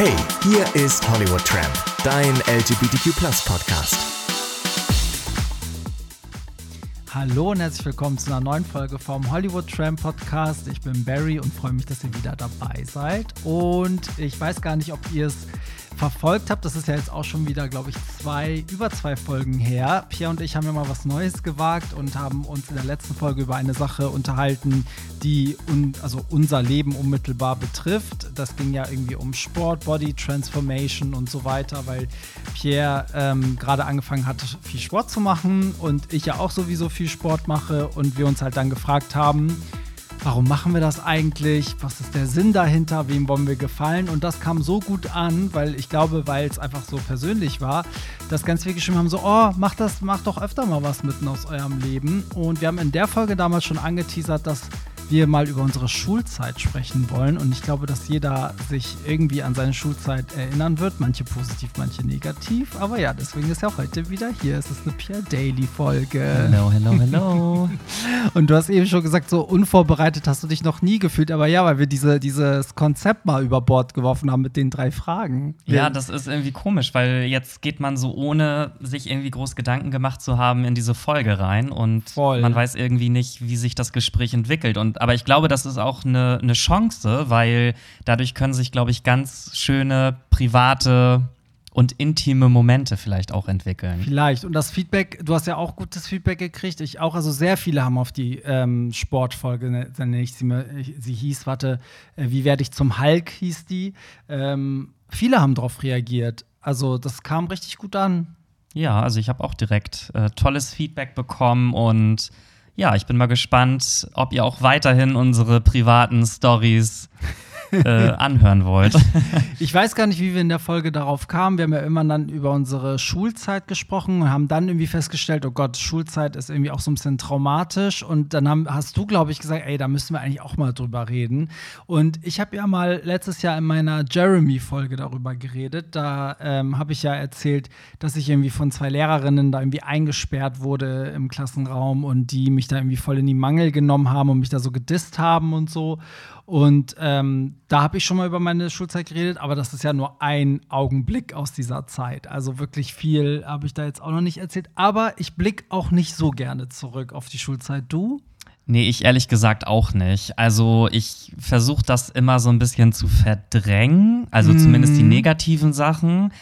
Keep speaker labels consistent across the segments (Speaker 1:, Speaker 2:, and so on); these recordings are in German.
Speaker 1: Hey, hier ist Hollywood Tramp, dein LGBTQ Podcast.
Speaker 2: Hallo und herzlich willkommen zu einer neuen Folge vom Hollywood Tramp Podcast. Ich bin Barry und freue mich, dass ihr wieder dabei seid. Und ich weiß gar nicht, ob ihr es verfolgt habt, das ist ja jetzt auch schon wieder, glaube ich, zwei, über zwei Folgen her. Pierre und ich haben ja mal was Neues gewagt und haben uns in der letzten Folge über eine Sache unterhalten, die un, also unser Leben unmittelbar betrifft. Das ging ja irgendwie um Sport, Body Transformation und so weiter, weil Pierre ähm, gerade angefangen hat, viel Sport zu machen und ich ja auch sowieso viel Sport mache und wir uns halt dann gefragt haben, warum machen wir das eigentlich? Was ist der Sinn dahinter? Wem wollen wir gefallen? Und das kam so gut an, weil ich glaube, weil es einfach so persönlich war, dass ganz viele geschrieben haben: so, oh, macht das, macht doch öfter mal was mitten aus eurem Leben. Und wir haben in der Folge damals schon angeteasert, dass wir mal über unsere Schulzeit sprechen wollen. Und ich glaube, dass jeder sich irgendwie an seine Schulzeit erinnern wird. Manche positiv, manche negativ. Aber ja, deswegen ist ja heute wieder hier. Es ist eine Pierre Daily Folge.
Speaker 3: Hello, hello, hello.
Speaker 2: Und du hast eben schon gesagt, so unvorbereitet hast du dich noch nie gefühlt. Aber ja, weil wir diese, dieses Konzept mal über Bord geworfen haben mit den drei Fragen.
Speaker 3: Ja, das ist irgendwie komisch, weil jetzt geht man so ohne sich irgendwie groß Gedanken gemacht zu haben in diese Folge rein und Voll. man weiß irgendwie nicht, wie sich das Gespräch entwickelt. Und aber ich glaube, das ist auch eine, eine Chance, weil dadurch können sich, glaube ich, ganz schöne private und intime Momente vielleicht auch entwickeln.
Speaker 2: Vielleicht. Und das Feedback, du hast ja auch gutes Feedback gekriegt. Ich auch. Also sehr viele haben auf die ähm, Sportfolge, ne, nenne ich sie mir, sie hieß, warte, äh, wie werde ich zum Hulk hieß die. Ähm, viele haben darauf reagiert. Also das kam richtig gut an.
Speaker 3: Ja, also ich habe auch direkt äh, tolles Feedback bekommen und ja, ich bin mal gespannt, ob ihr auch weiterhin unsere privaten Stories äh, anhören wollt.
Speaker 2: Ich weiß gar nicht, wie wir in der Folge darauf kamen. Wir haben ja immer dann über unsere Schulzeit gesprochen und haben dann irgendwie festgestellt, oh Gott, Schulzeit ist irgendwie auch so ein bisschen traumatisch. Und dann haben, hast du, glaube ich, gesagt, ey, da müssen wir eigentlich auch mal drüber reden. Und ich habe ja mal letztes Jahr in meiner Jeremy-Folge darüber geredet. Da ähm, habe ich ja erzählt, dass ich irgendwie von zwei Lehrerinnen da irgendwie eingesperrt wurde im Klassenraum und die mich da irgendwie voll in die Mangel genommen haben und mich da so gedisst haben und so. Und ähm, da habe ich schon mal über meine Schulzeit geredet, aber das ist ja nur ein Augenblick aus dieser Zeit. Also wirklich viel habe ich da jetzt auch noch nicht erzählt. Aber ich blicke auch nicht so gerne zurück auf die Schulzeit. Du?
Speaker 3: Nee, ich ehrlich gesagt auch nicht. Also ich versuche das immer so ein bisschen zu verdrängen, also mm. zumindest die negativen Sachen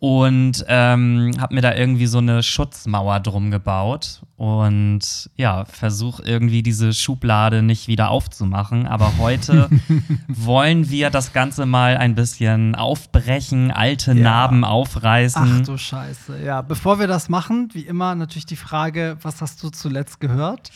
Speaker 3: und ähm, habe mir da irgendwie so eine Schutzmauer drum gebaut und ja, versuche irgendwie diese Schublade nicht wieder aufzumachen. Aber heute wollen wir das Ganze mal ein bisschen aufbrechen, alte ja. Narben aufreißen.
Speaker 2: Ach du Scheiße. Ja, bevor wir das machen, wie immer natürlich die Frage, was hast du zuletzt gehört?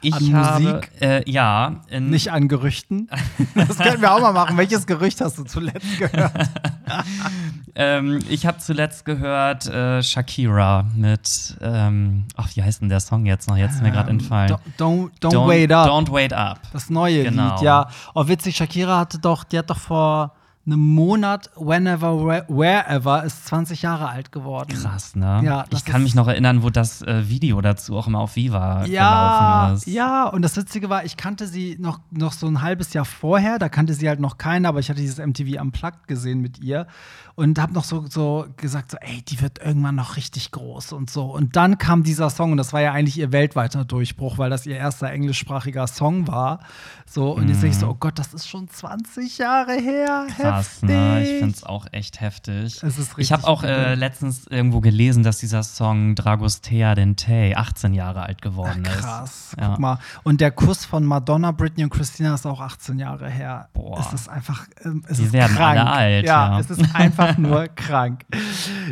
Speaker 3: Ich an habe, Musik? Äh, ja.
Speaker 2: Nicht an Gerüchten. Das können wir auch mal machen. Welches Gerücht hast du zuletzt gehört?
Speaker 3: ähm, ich habe zuletzt gehört äh, Shakira mit, ähm, ach, wie heißt denn der Song jetzt noch? Jetzt ist mir gerade ähm, entfallen.
Speaker 2: Don't, don't, don't, Wait Up.
Speaker 3: Don't Wait Up.
Speaker 2: Das neue genau. Lied, ja. Oh, witzig, Shakira hatte doch, die hat doch vor einem Monat, whenever, wherever, ist 20 Jahre alt geworden.
Speaker 3: Krass, ne? Ja, ich kann mich noch erinnern, wo das äh, Video dazu auch immer auf Viva ja, gelaufen ist.
Speaker 2: Ja, und das Witzige war, ich kannte sie noch, noch so ein halbes Jahr vorher, da kannte sie halt noch keiner, aber ich hatte dieses MTV Unplugged gesehen mit ihr und habe noch so, so gesagt, so, ey, die wird irgendwann noch richtig groß und so. Und dann kam dieser Song und das war ja eigentlich ihr weltweiter Durchbruch, weil das ihr erster englischsprachiger Song war. So, und mhm. jetzt denke ich so, oh Gott, das ist schon 20 Jahre her.
Speaker 3: Krass, ne? Ich finde es auch echt heftig. Ich habe auch äh, letztens irgendwo gelesen, dass dieser Song Dragostea Dente 18 Jahre alt geworden
Speaker 2: Ach, krass. ist. Krass, guck mal. Und der Kuss von Madonna, Britney und Christina ist auch 18 Jahre her. Boah. Es ist einfach, ähm, es
Speaker 3: Die
Speaker 2: ist
Speaker 3: werden
Speaker 2: krank.
Speaker 3: alle alt. Ja,
Speaker 2: ja, es ist einfach einfach nur krank.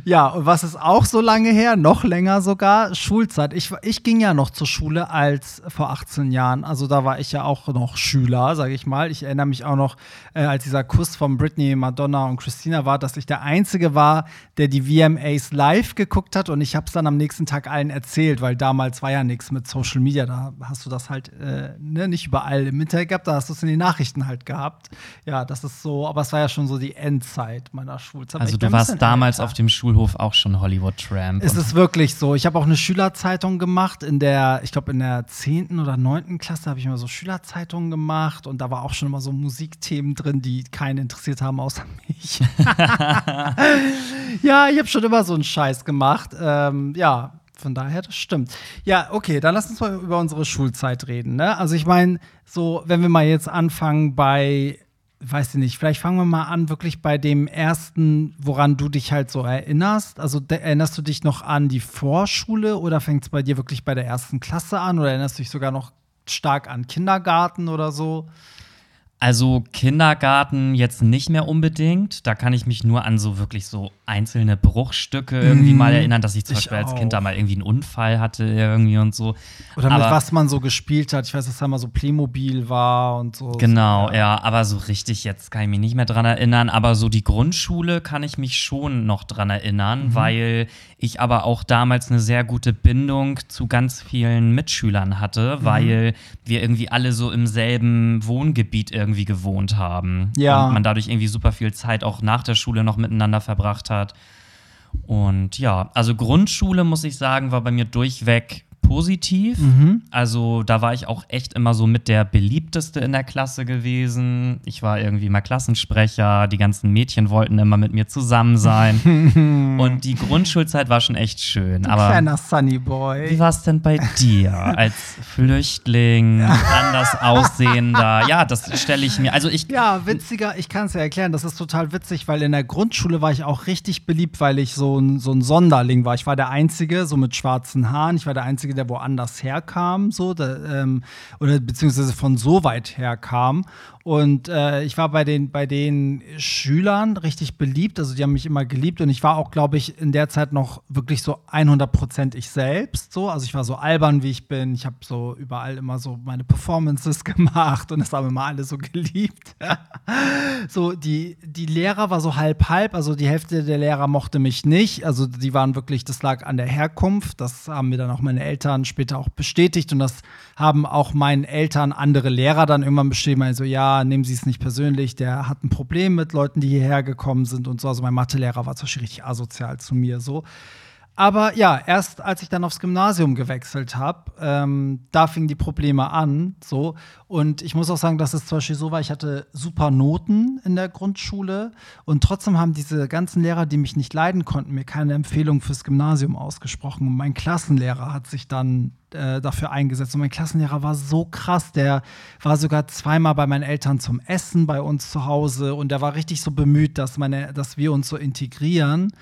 Speaker 2: Ja, und was ist auch so lange her, noch länger sogar, Schulzeit. Ich, ich ging ja noch zur Schule als vor 18 Jahren. Also da war ich ja auch noch Schüler, sage ich mal. Ich erinnere mich auch noch, äh, als dieser Kuss von Britney, Madonna und Christina war, dass ich der Einzige war, der die VMAs live geguckt hat. Und ich habe es dann am nächsten Tag allen erzählt, weil damals war ja nichts mit Social Media. Da hast du das halt äh, ne, nicht überall im Internet gehabt, da hast du es in den Nachrichten halt gehabt. Ja, das ist so, aber es war ja schon so die Endzeit meiner.
Speaker 3: Schulzeit. Also du warst damals älter. auf dem Schulhof auch schon Hollywood Tramp.
Speaker 2: Es ist wirklich so. Ich habe auch eine Schülerzeitung gemacht in der, ich glaube in der 10. oder 9. Klasse habe ich immer so Schülerzeitungen gemacht und da war auch schon immer so Musikthemen drin, die keinen interessiert interessiert haben, außer mich. ja, ich habe schon immer so einen Scheiß gemacht. Ähm, ja, von daher, das stimmt. Ja, okay, dann lass uns mal über unsere Schulzeit reden. Ne? Also ich meine, so, wenn wir mal jetzt anfangen bei, weiß ich nicht, vielleicht fangen wir mal an, wirklich bei dem ersten, woran du dich halt so erinnerst. Also erinnerst du dich noch an die Vorschule oder fängt es bei dir wirklich bei der ersten Klasse an oder erinnerst du dich sogar noch stark an Kindergarten oder so?
Speaker 3: Also Kindergarten jetzt nicht mehr unbedingt. Da kann ich mich nur an so wirklich so einzelne Bruchstücke irgendwie mm, mal erinnern, dass ich zum ich Beispiel als Kind da mal irgendwie einen Unfall hatte irgendwie und so.
Speaker 2: Oder aber, mit was man so gespielt hat. Ich weiß, dass da mal so Playmobil war und so.
Speaker 3: Genau,
Speaker 2: so,
Speaker 3: ja. ja. Aber so richtig jetzt kann ich mich nicht mehr dran erinnern. Aber so die Grundschule kann ich mich schon noch dran erinnern, mhm. weil ich aber auch damals eine sehr gute Bindung zu ganz vielen Mitschülern hatte, mhm. weil wir irgendwie alle so im selben Wohngebiet irgendwie gewohnt haben.
Speaker 2: Ja.
Speaker 3: Und man dadurch irgendwie super viel Zeit auch nach der Schule noch miteinander verbracht hat. Und ja, also Grundschule, muss ich sagen, war bei mir durchweg positiv. Mhm. Also da war ich auch echt immer so mit der beliebteste in der Klasse gewesen. Ich war irgendwie immer Klassensprecher. Die ganzen Mädchen wollten immer mit mir zusammen sein. und die Grundschulzeit war schon echt schön. Du aber
Speaker 2: kleiner Sunny Boy.
Speaker 3: Wie war es denn bei dir als Flüchtling, anders aussehender? Ja, das stelle ich mir. Also ich
Speaker 2: ja, witziger. Ich kann es ja erklären. Das ist total witzig, weil in der Grundschule war ich auch richtig beliebt, weil ich so ein, so ein Sonderling war. Ich war der Einzige, so mit schwarzen Haaren. Ich war der Einzige, der der woanders herkam, so, da, ähm, oder beziehungsweise von so weit herkam. Und äh, ich war bei den, bei den Schülern richtig beliebt, also die haben mich immer geliebt und ich war auch, glaube ich, in der Zeit noch wirklich so 100% ich selbst, so. Also ich war so albern, wie ich bin. Ich habe so überall immer so meine Performances gemacht und das haben immer alle so geliebt. so, die, die Lehrer war so halb-halb, also die Hälfte der Lehrer mochte mich nicht. Also die waren wirklich, das lag an der Herkunft. Das haben mir dann auch meine Eltern später auch bestätigt und das haben auch meinen Eltern andere Lehrer dann irgendwann beschrieben, also ja, nehmen Sie es nicht persönlich, der hat ein Problem mit Leuten, die hierher gekommen sind und so. Also mein Mathelehrer war zum Beispiel richtig asozial zu mir so. Aber ja, erst als ich dann aufs Gymnasium gewechselt habe, ähm, da fingen die Probleme an. So. Und ich muss auch sagen, dass es zum Beispiel so war, ich hatte super Noten in der Grundschule und trotzdem haben diese ganzen Lehrer, die mich nicht leiden konnten, mir keine Empfehlung fürs Gymnasium ausgesprochen. Und mein Klassenlehrer hat sich dann äh, dafür eingesetzt. Und mein Klassenlehrer war so krass, der war sogar zweimal bei meinen Eltern zum Essen bei uns zu Hause und der war richtig so bemüht, dass, meine, dass wir uns so integrieren.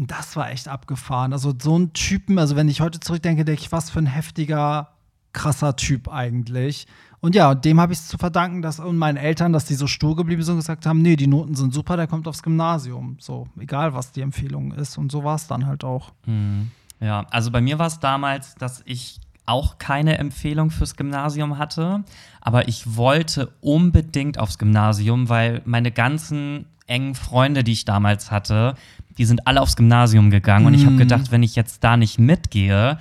Speaker 2: Das war echt abgefahren. Also so ein Typen, also wenn ich heute zurückdenke, denke ich, was für ein heftiger, krasser Typ eigentlich. Und ja, dem habe ich es zu verdanken, dass und meinen Eltern, dass die so stur geblieben sind und gesagt haben, nee, die Noten sind super, der kommt aufs Gymnasium. So, egal was die Empfehlung ist. Und so war es dann halt auch.
Speaker 3: Mhm. Ja, also bei mir war es damals, dass ich auch keine Empfehlung fürs Gymnasium hatte, aber ich wollte unbedingt aufs Gymnasium, weil meine ganzen engen Freunde, die ich damals hatte, die sind alle aufs Gymnasium gegangen. Und ich habe mhm. gedacht, wenn ich jetzt da nicht mitgehe,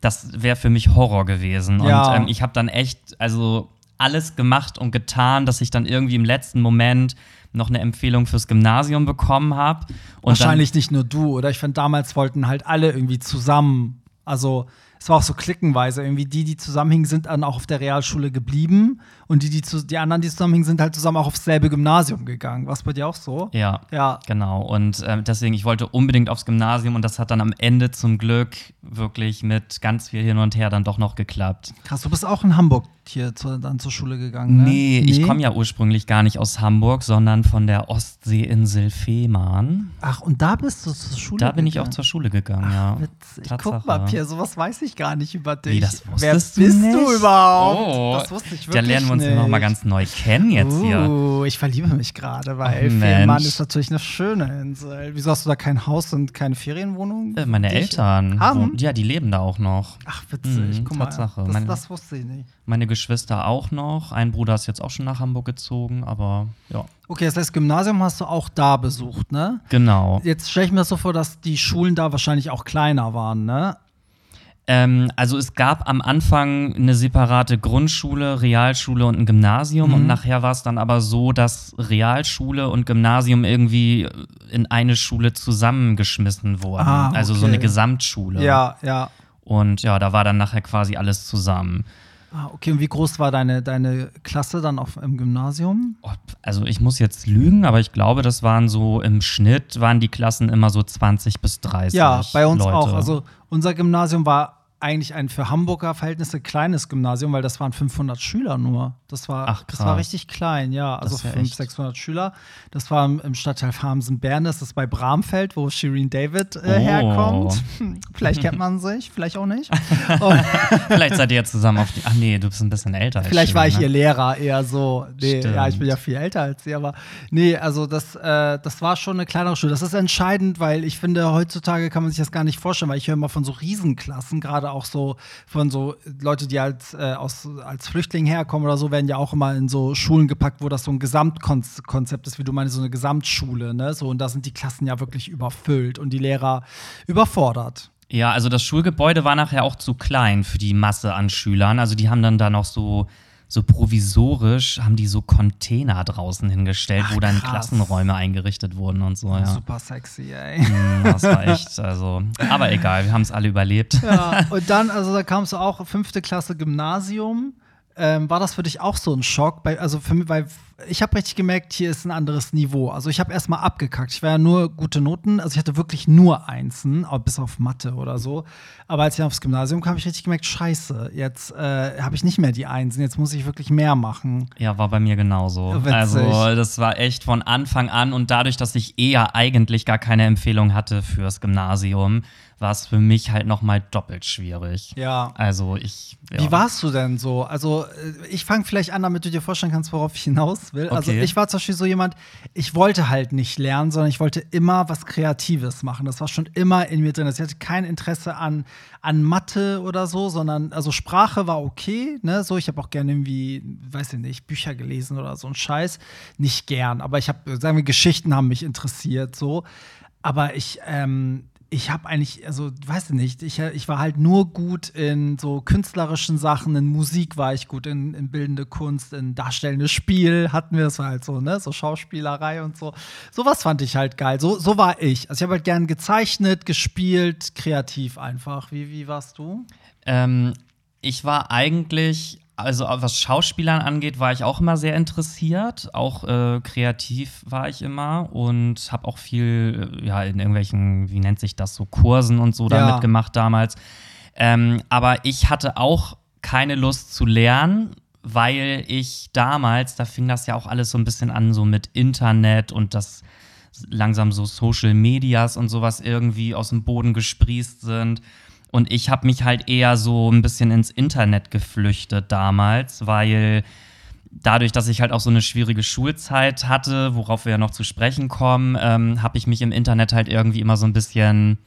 Speaker 3: das wäre für mich Horror gewesen. Ja. Und ähm, ich habe dann echt, also alles gemacht und getan, dass ich dann irgendwie im letzten Moment noch eine Empfehlung fürs Gymnasium bekommen habe.
Speaker 2: Wahrscheinlich nicht nur du, oder? Ich fand, damals wollten halt alle irgendwie zusammen. Also es war auch so klickenweise. Irgendwie die, die zusammenhingen, sind dann auch auf der Realschule geblieben. Und die, die, zu, die anderen, die zusammenhingen, sind halt zusammen auch aufs selbe Gymnasium gegangen. War es bei dir auch so?
Speaker 3: Ja. Ja. Genau. Und äh, deswegen, ich wollte unbedingt aufs Gymnasium und das hat dann am Ende zum Glück wirklich mit ganz viel hin und her dann doch noch geklappt.
Speaker 2: Krass, du bist auch in Hamburg hier zu, dann zur Schule gegangen, ne?
Speaker 3: Nee, nee? ich komme ja ursprünglich gar nicht aus Hamburg, sondern von der Ostseeinsel Fehmarn.
Speaker 2: Ach, und da bist du zur Schule
Speaker 3: Da bin gegangen? ich auch zur Schule gegangen, Ach, ja.
Speaker 2: Witzig. Guck mal, Pierre, sowas weiß ich gar nicht über dich. Wie,
Speaker 3: das
Speaker 2: Wer
Speaker 3: bist
Speaker 2: du,
Speaker 3: nicht?
Speaker 2: du überhaupt?
Speaker 3: Oh, das wusste ich wirklich Da lernen wir uns noch mal ganz neu kennen jetzt uh,
Speaker 2: hier. ich verliebe mich gerade, weil oh, Fehmarn ist natürlich eine schöne Insel. Wieso hast du da kein Haus und keine Ferienwohnung?
Speaker 3: Äh, meine Eltern. Haben? Ja, die leben da auch noch.
Speaker 2: Ach, witzig. Mhm, Guck mal,
Speaker 3: Tatsache.
Speaker 2: Das,
Speaker 3: meine,
Speaker 2: das wusste ich nicht.
Speaker 3: Meine Geschwister auch noch. Ein Bruder ist jetzt auch schon nach Hamburg gezogen, aber ja.
Speaker 2: Okay, das heißt, Gymnasium hast du auch da besucht, ne?
Speaker 3: Genau.
Speaker 2: Jetzt stelle ich mir das so vor, dass die Schulen da wahrscheinlich auch kleiner waren, ne?
Speaker 3: Ähm, also es gab am Anfang eine separate Grundschule, Realschule und ein Gymnasium mhm. und nachher war es dann aber so, dass Realschule und Gymnasium irgendwie in eine Schule zusammengeschmissen wurden. Ah, okay. Also so eine Gesamtschule.
Speaker 2: Ja, ja.
Speaker 3: Und ja, da war dann nachher quasi alles zusammen.
Speaker 2: Ah, okay, und wie groß war deine, deine Klasse dann auf, im Gymnasium?
Speaker 3: Oh, also ich muss jetzt lügen, aber ich glaube, das waren so im Schnitt waren die Klassen immer so 20 bis 30.
Speaker 2: Ja, bei uns
Speaker 3: Leute.
Speaker 2: auch. Also unser Gymnasium war eigentlich ein für Hamburger Verhältnisse kleines Gymnasium, weil das waren 500 Schüler nur. Das war,
Speaker 3: Ach,
Speaker 2: das war richtig klein, ja. Also
Speaker 3: ist ja
Speaker 2: 500,
Speaker 3: echt.
Speaker 2: 600 Schüler. Das war im, Stadtteil Farmsen-Bern, das ist bei Bramfeld, wo Shirin David äh,
Speaker 3: Oh.
Speaker 2: herkommt. Vielleicht kennt man sich, vielleicht auch nicht.
Speaker 3: Vielleicht seid ihr jetzt zusammen auf die. Ach nee, du bist ein bisschen älter.
Speaker 2: vielleicht war ich
Speaker 3: Shirin,
Speaker 2: ihr
Speaker 3: ne?
Speaker 2: Lehrer eher so. Nee,
Speaker 3: Stimmt.
Speaker 2: ja, ich bin ja viel älter als sie, aber nee, also das, äh, das war schon eine kleinere Schule. Das ist entscheidend, weil ich finde, heutzutage kann man sich das gar nicht vorstellen, weil ich höre immer von so Riesenklassen, gerade auch so von so Leute, die als, äh, aus, als Flüchtling herkommen oder so, werden ja auch immer in so Schulen gepackt, wo das so ein Gesamtkonzept ist, wie du meinst, so eine Gesamtschule, ne? So, und da sind die Klassen ja wirklich überfüllt und die Lehrer überfordert.
Speaker 3: Ja, also das Schulgebäude war nachher auch zu klein für die Masse an Schülern. Also die haben dann da noch so, so provisorisch, haben die so Container draußen hingestellt,
Speaker 2: Ach,
Speaker 3: wo dann
Speaker 2: krass.
Speaker 3: Klassenräume eingerichtet wurden und so, ja.
Speaker 2: Super sexy, ey.
Speaker 3: Mm, Das war echt, also. Aber egal, wir haben es alle überlebt.
Speaker 2: Ja, und dann, also da kamst du auch fünfte Klasse Gymnasium. Ähm, war das für dich auch so ein Schock? Bei, also für mich, weil ich habe richtig gemerkt, hier ist ein anderes Niveau. Also ich habe erstmal abgekackt. Ich war ja nur gute Noten, also ich hatte wirklich nur Einsen, bis auf Mathe oder so. Aber als ich aufs Gymnasium kam, habe ich richtig gemerkt, scheiße, jetzt äh, habe ich nicht mehr die Einsen, jetzt muss ich wirklich mehr machen.
Speaker 3: Ja, war bei mir genauso.
Speaker 2: Witzig.
Speaker 3: Also, das war echt von Anfang an und dadurch, dass ich eher eigentlich gar keine Empfehlung hatte fürs Gymnasium, war es für mich halt noch mal doppelt schwierig.
Speaker 2: Ja.
Speaker 3: Also, ich. Ja.
Speaker 2: Wie warst du denn so? Also, äh, ich fange vielleicht an, damit du dir vorstellen kannst, worauf ich hinaus will. Also,
Speaker 3: Okay.
Speaker 2: ich war zum Beispiel so jemand, ich wollte halt nicht lernen, sondern ich wollte immer was Kreatives machen. Das war schon immer in mir drin. Also, Ich hatte kein Interesse an, an Mathe oder so, sondern, also Sprache war okay, ne? So, ich habe auch gerne irgendwie, weiß ich nicht, Bücher gelesen oder so ein Scheiß. Nicht gern, aber ich habe, sagen wir, Geschichten haben mich interessiert, so. Aber ich, ähm, ich habe eigentlich, also weiß ich nicht, ich, ich war halt nur gut in so künstlerischen Sachen, in Musik war ich gut, in, in bildende Kunst, in darstellendes Spiel hatten wir, war halt so, ne, so Schauspielerei und so. Sowas fand ich halt geil. So, so war ich. Also ich habe halt gern gezeichnet, gespielt, kreativ einfach. Wie, wie warst du?
Speaker 3: Ähm, ich war eigentlich, also was Schauspielern angeht, war ich auch immer sehr interessiert. Auch äh, kreativ war ich immer und habe auch viel, äh, ja, in irgendwelchen, wie nennt sich das, so Kursen und so
Speaker 2: Ja.
Speaker 3: mitgemacht damals. Ähm, aber ich hatte auch keine Lust zu lernen, weil ich damals, da fing das ja auch alles so ein bisschen an, so mit Internet und das langsam so Social Medias und sowas irgendwie aus dem Boden gesprießt sind. Und ich habe mich halt eher so ein bisschen ins Internet geflüchtet damals, weil dadurch, dass ich halt auch so eine schwierige Schulzeit hatte, worauf wir ja noch zu sprechen kommen, ähm, habe ich mich im Internet halt irgendwie immer so ein bisschen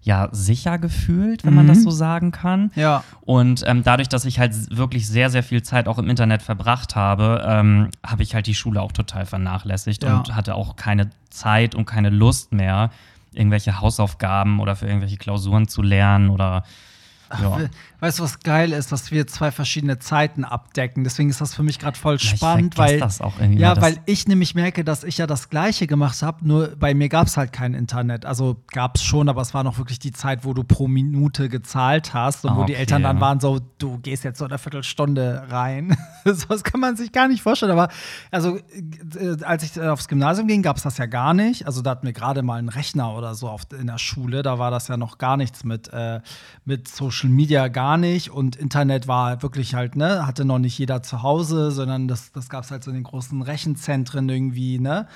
Speaker 3: ja sicher gefühlt, wenn man das so sagen kann.
Speaker 2: Ja.
Speaker 3: Und ähm, dadurch, dass ich halt wirklich sehr, sehr viel Zeit auch im Internet verbracht habe, ähm, habe ich halt die Schule auch total vernachlässigt
Speaker 2: Ja.
Speaker 3: und hatte auch keine Zeit und keine Lust mehr, irgendwelche Hausaufgaben oder für irgendwelche Klausuren zu lernen oder ja.
Speaker 2: We- Weißt du, was geil ist, dass wir zwei verschiedene Zeiten abdecken. Deswegen ist das für mich gerade voll
Speaker 3: Ja, ich
Speaker 2: spannend,
Speaker 3: vergesse
Speaker 2: weil
Speaker 3: das auch irgendwie
Speaker 2: ja, weil ich nämlich merke, dass ich ja das Gleiche gemacht habe. Nur bei mir gab es halt kein Internet. Also gab es schon, aber es war noch wirklich die Zeit, wo du pro Minute gezahlt hast und
Speaker 3: Ah,
Speaker 2: wo die
Speaker 3: okay.
Speaker 2: Eltern dann waren so, du gehst jetzt so eine Viertelstunde rein. so das kann man sich gar nicht vorstellen. Aber also äh, als ich äh, aufs Gymnasium ging, gab es das ja gar nicht. Also da hatten wir gerade mal einen Rechner oder so auf, in der Schule. Da war das ja noch gar nichts mit, äh, mit Social Media gar nicht. Und Internet war wirklich halt, ne, hatte noch nicht jeder zu Hause, sondern das, das gab es halt so in den großen Rechenzentren irgendwie, ne?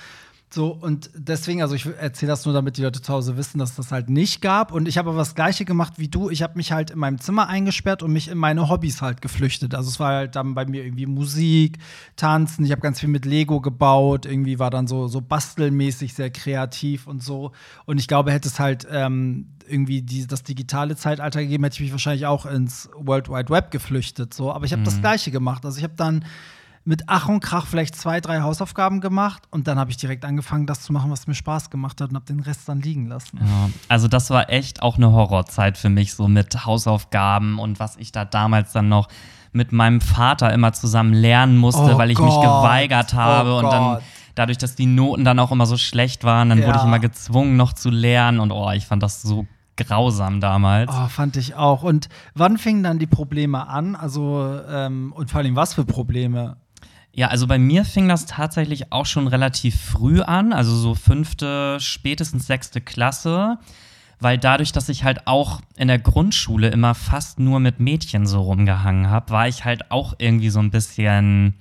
Speaker 2: So, und deswegen, also ich erzähle das nur, damit die Leute zu Hause wissen, dass das halt nicht gab. Und ich habe aber das Gleiche gemacht wie du. Ich habe mich halt in meinem Zimmer eingesperrt und mich in meine Hobbys halt geflüchtet. Also es war halt dann bei mir irgendwie Musik, Tanzen. Ich habe ganz viel mit Lego gebaut. Irgendwie war dann so, so bastelmäßig sehr kreativ und so. Und ich glaube, hätte es halt ähm, irgendwie die, das digitale Zeitalter gegeben, hätte ich mich wahrscheinlich auch ins World Wide Web geflüchtet. So. Aber ich habe das Gleiche gemacht. Also ich habe dann mit Ach und Krach vielleicht zwei, drei Hausaufgaben gemacht und dann habe ich direkt angefangen, das zu machen, was mir Spaß gemacht hat und habe den Rest dann liegen lassen.
Speaker 3: Ja, also das war echt auch eine Horrorzeit für mich, so mit Hausaufgaben und was ich da damals dann noch mit meinem Vater immer zusammen lernen musste,
Speaker 2: Oh
Speaker 3: weil ich mich
Speaker 2: Gott.
Speaker 3: geweigert habe
Speaker 2: Oh
Speaker 3: und dann dadurch, dass die Noten dann auch immer so schlecht waren, dann wurde
Speaker 2: Ja.
Speaker 3: ich immer gezwungen noch zu lernen und oh, ich fand das so grausam damals.
Speaker 2: Oh, fand ich auch. Und wann fingen dann die Probleme an? Also, ähm, und vor allem was für Probleme?
Speaker 3: Ja, also bei mir fing das tatsächlich auch schon relativ früh an, also so fünfte, spätestens sechste Klasse, weil dadurch, dass ich halt auch in der Grundschule immer fast nur mit Mädchen so rumgehangen habe, war ich halt auch irgendwie so ein bisschen,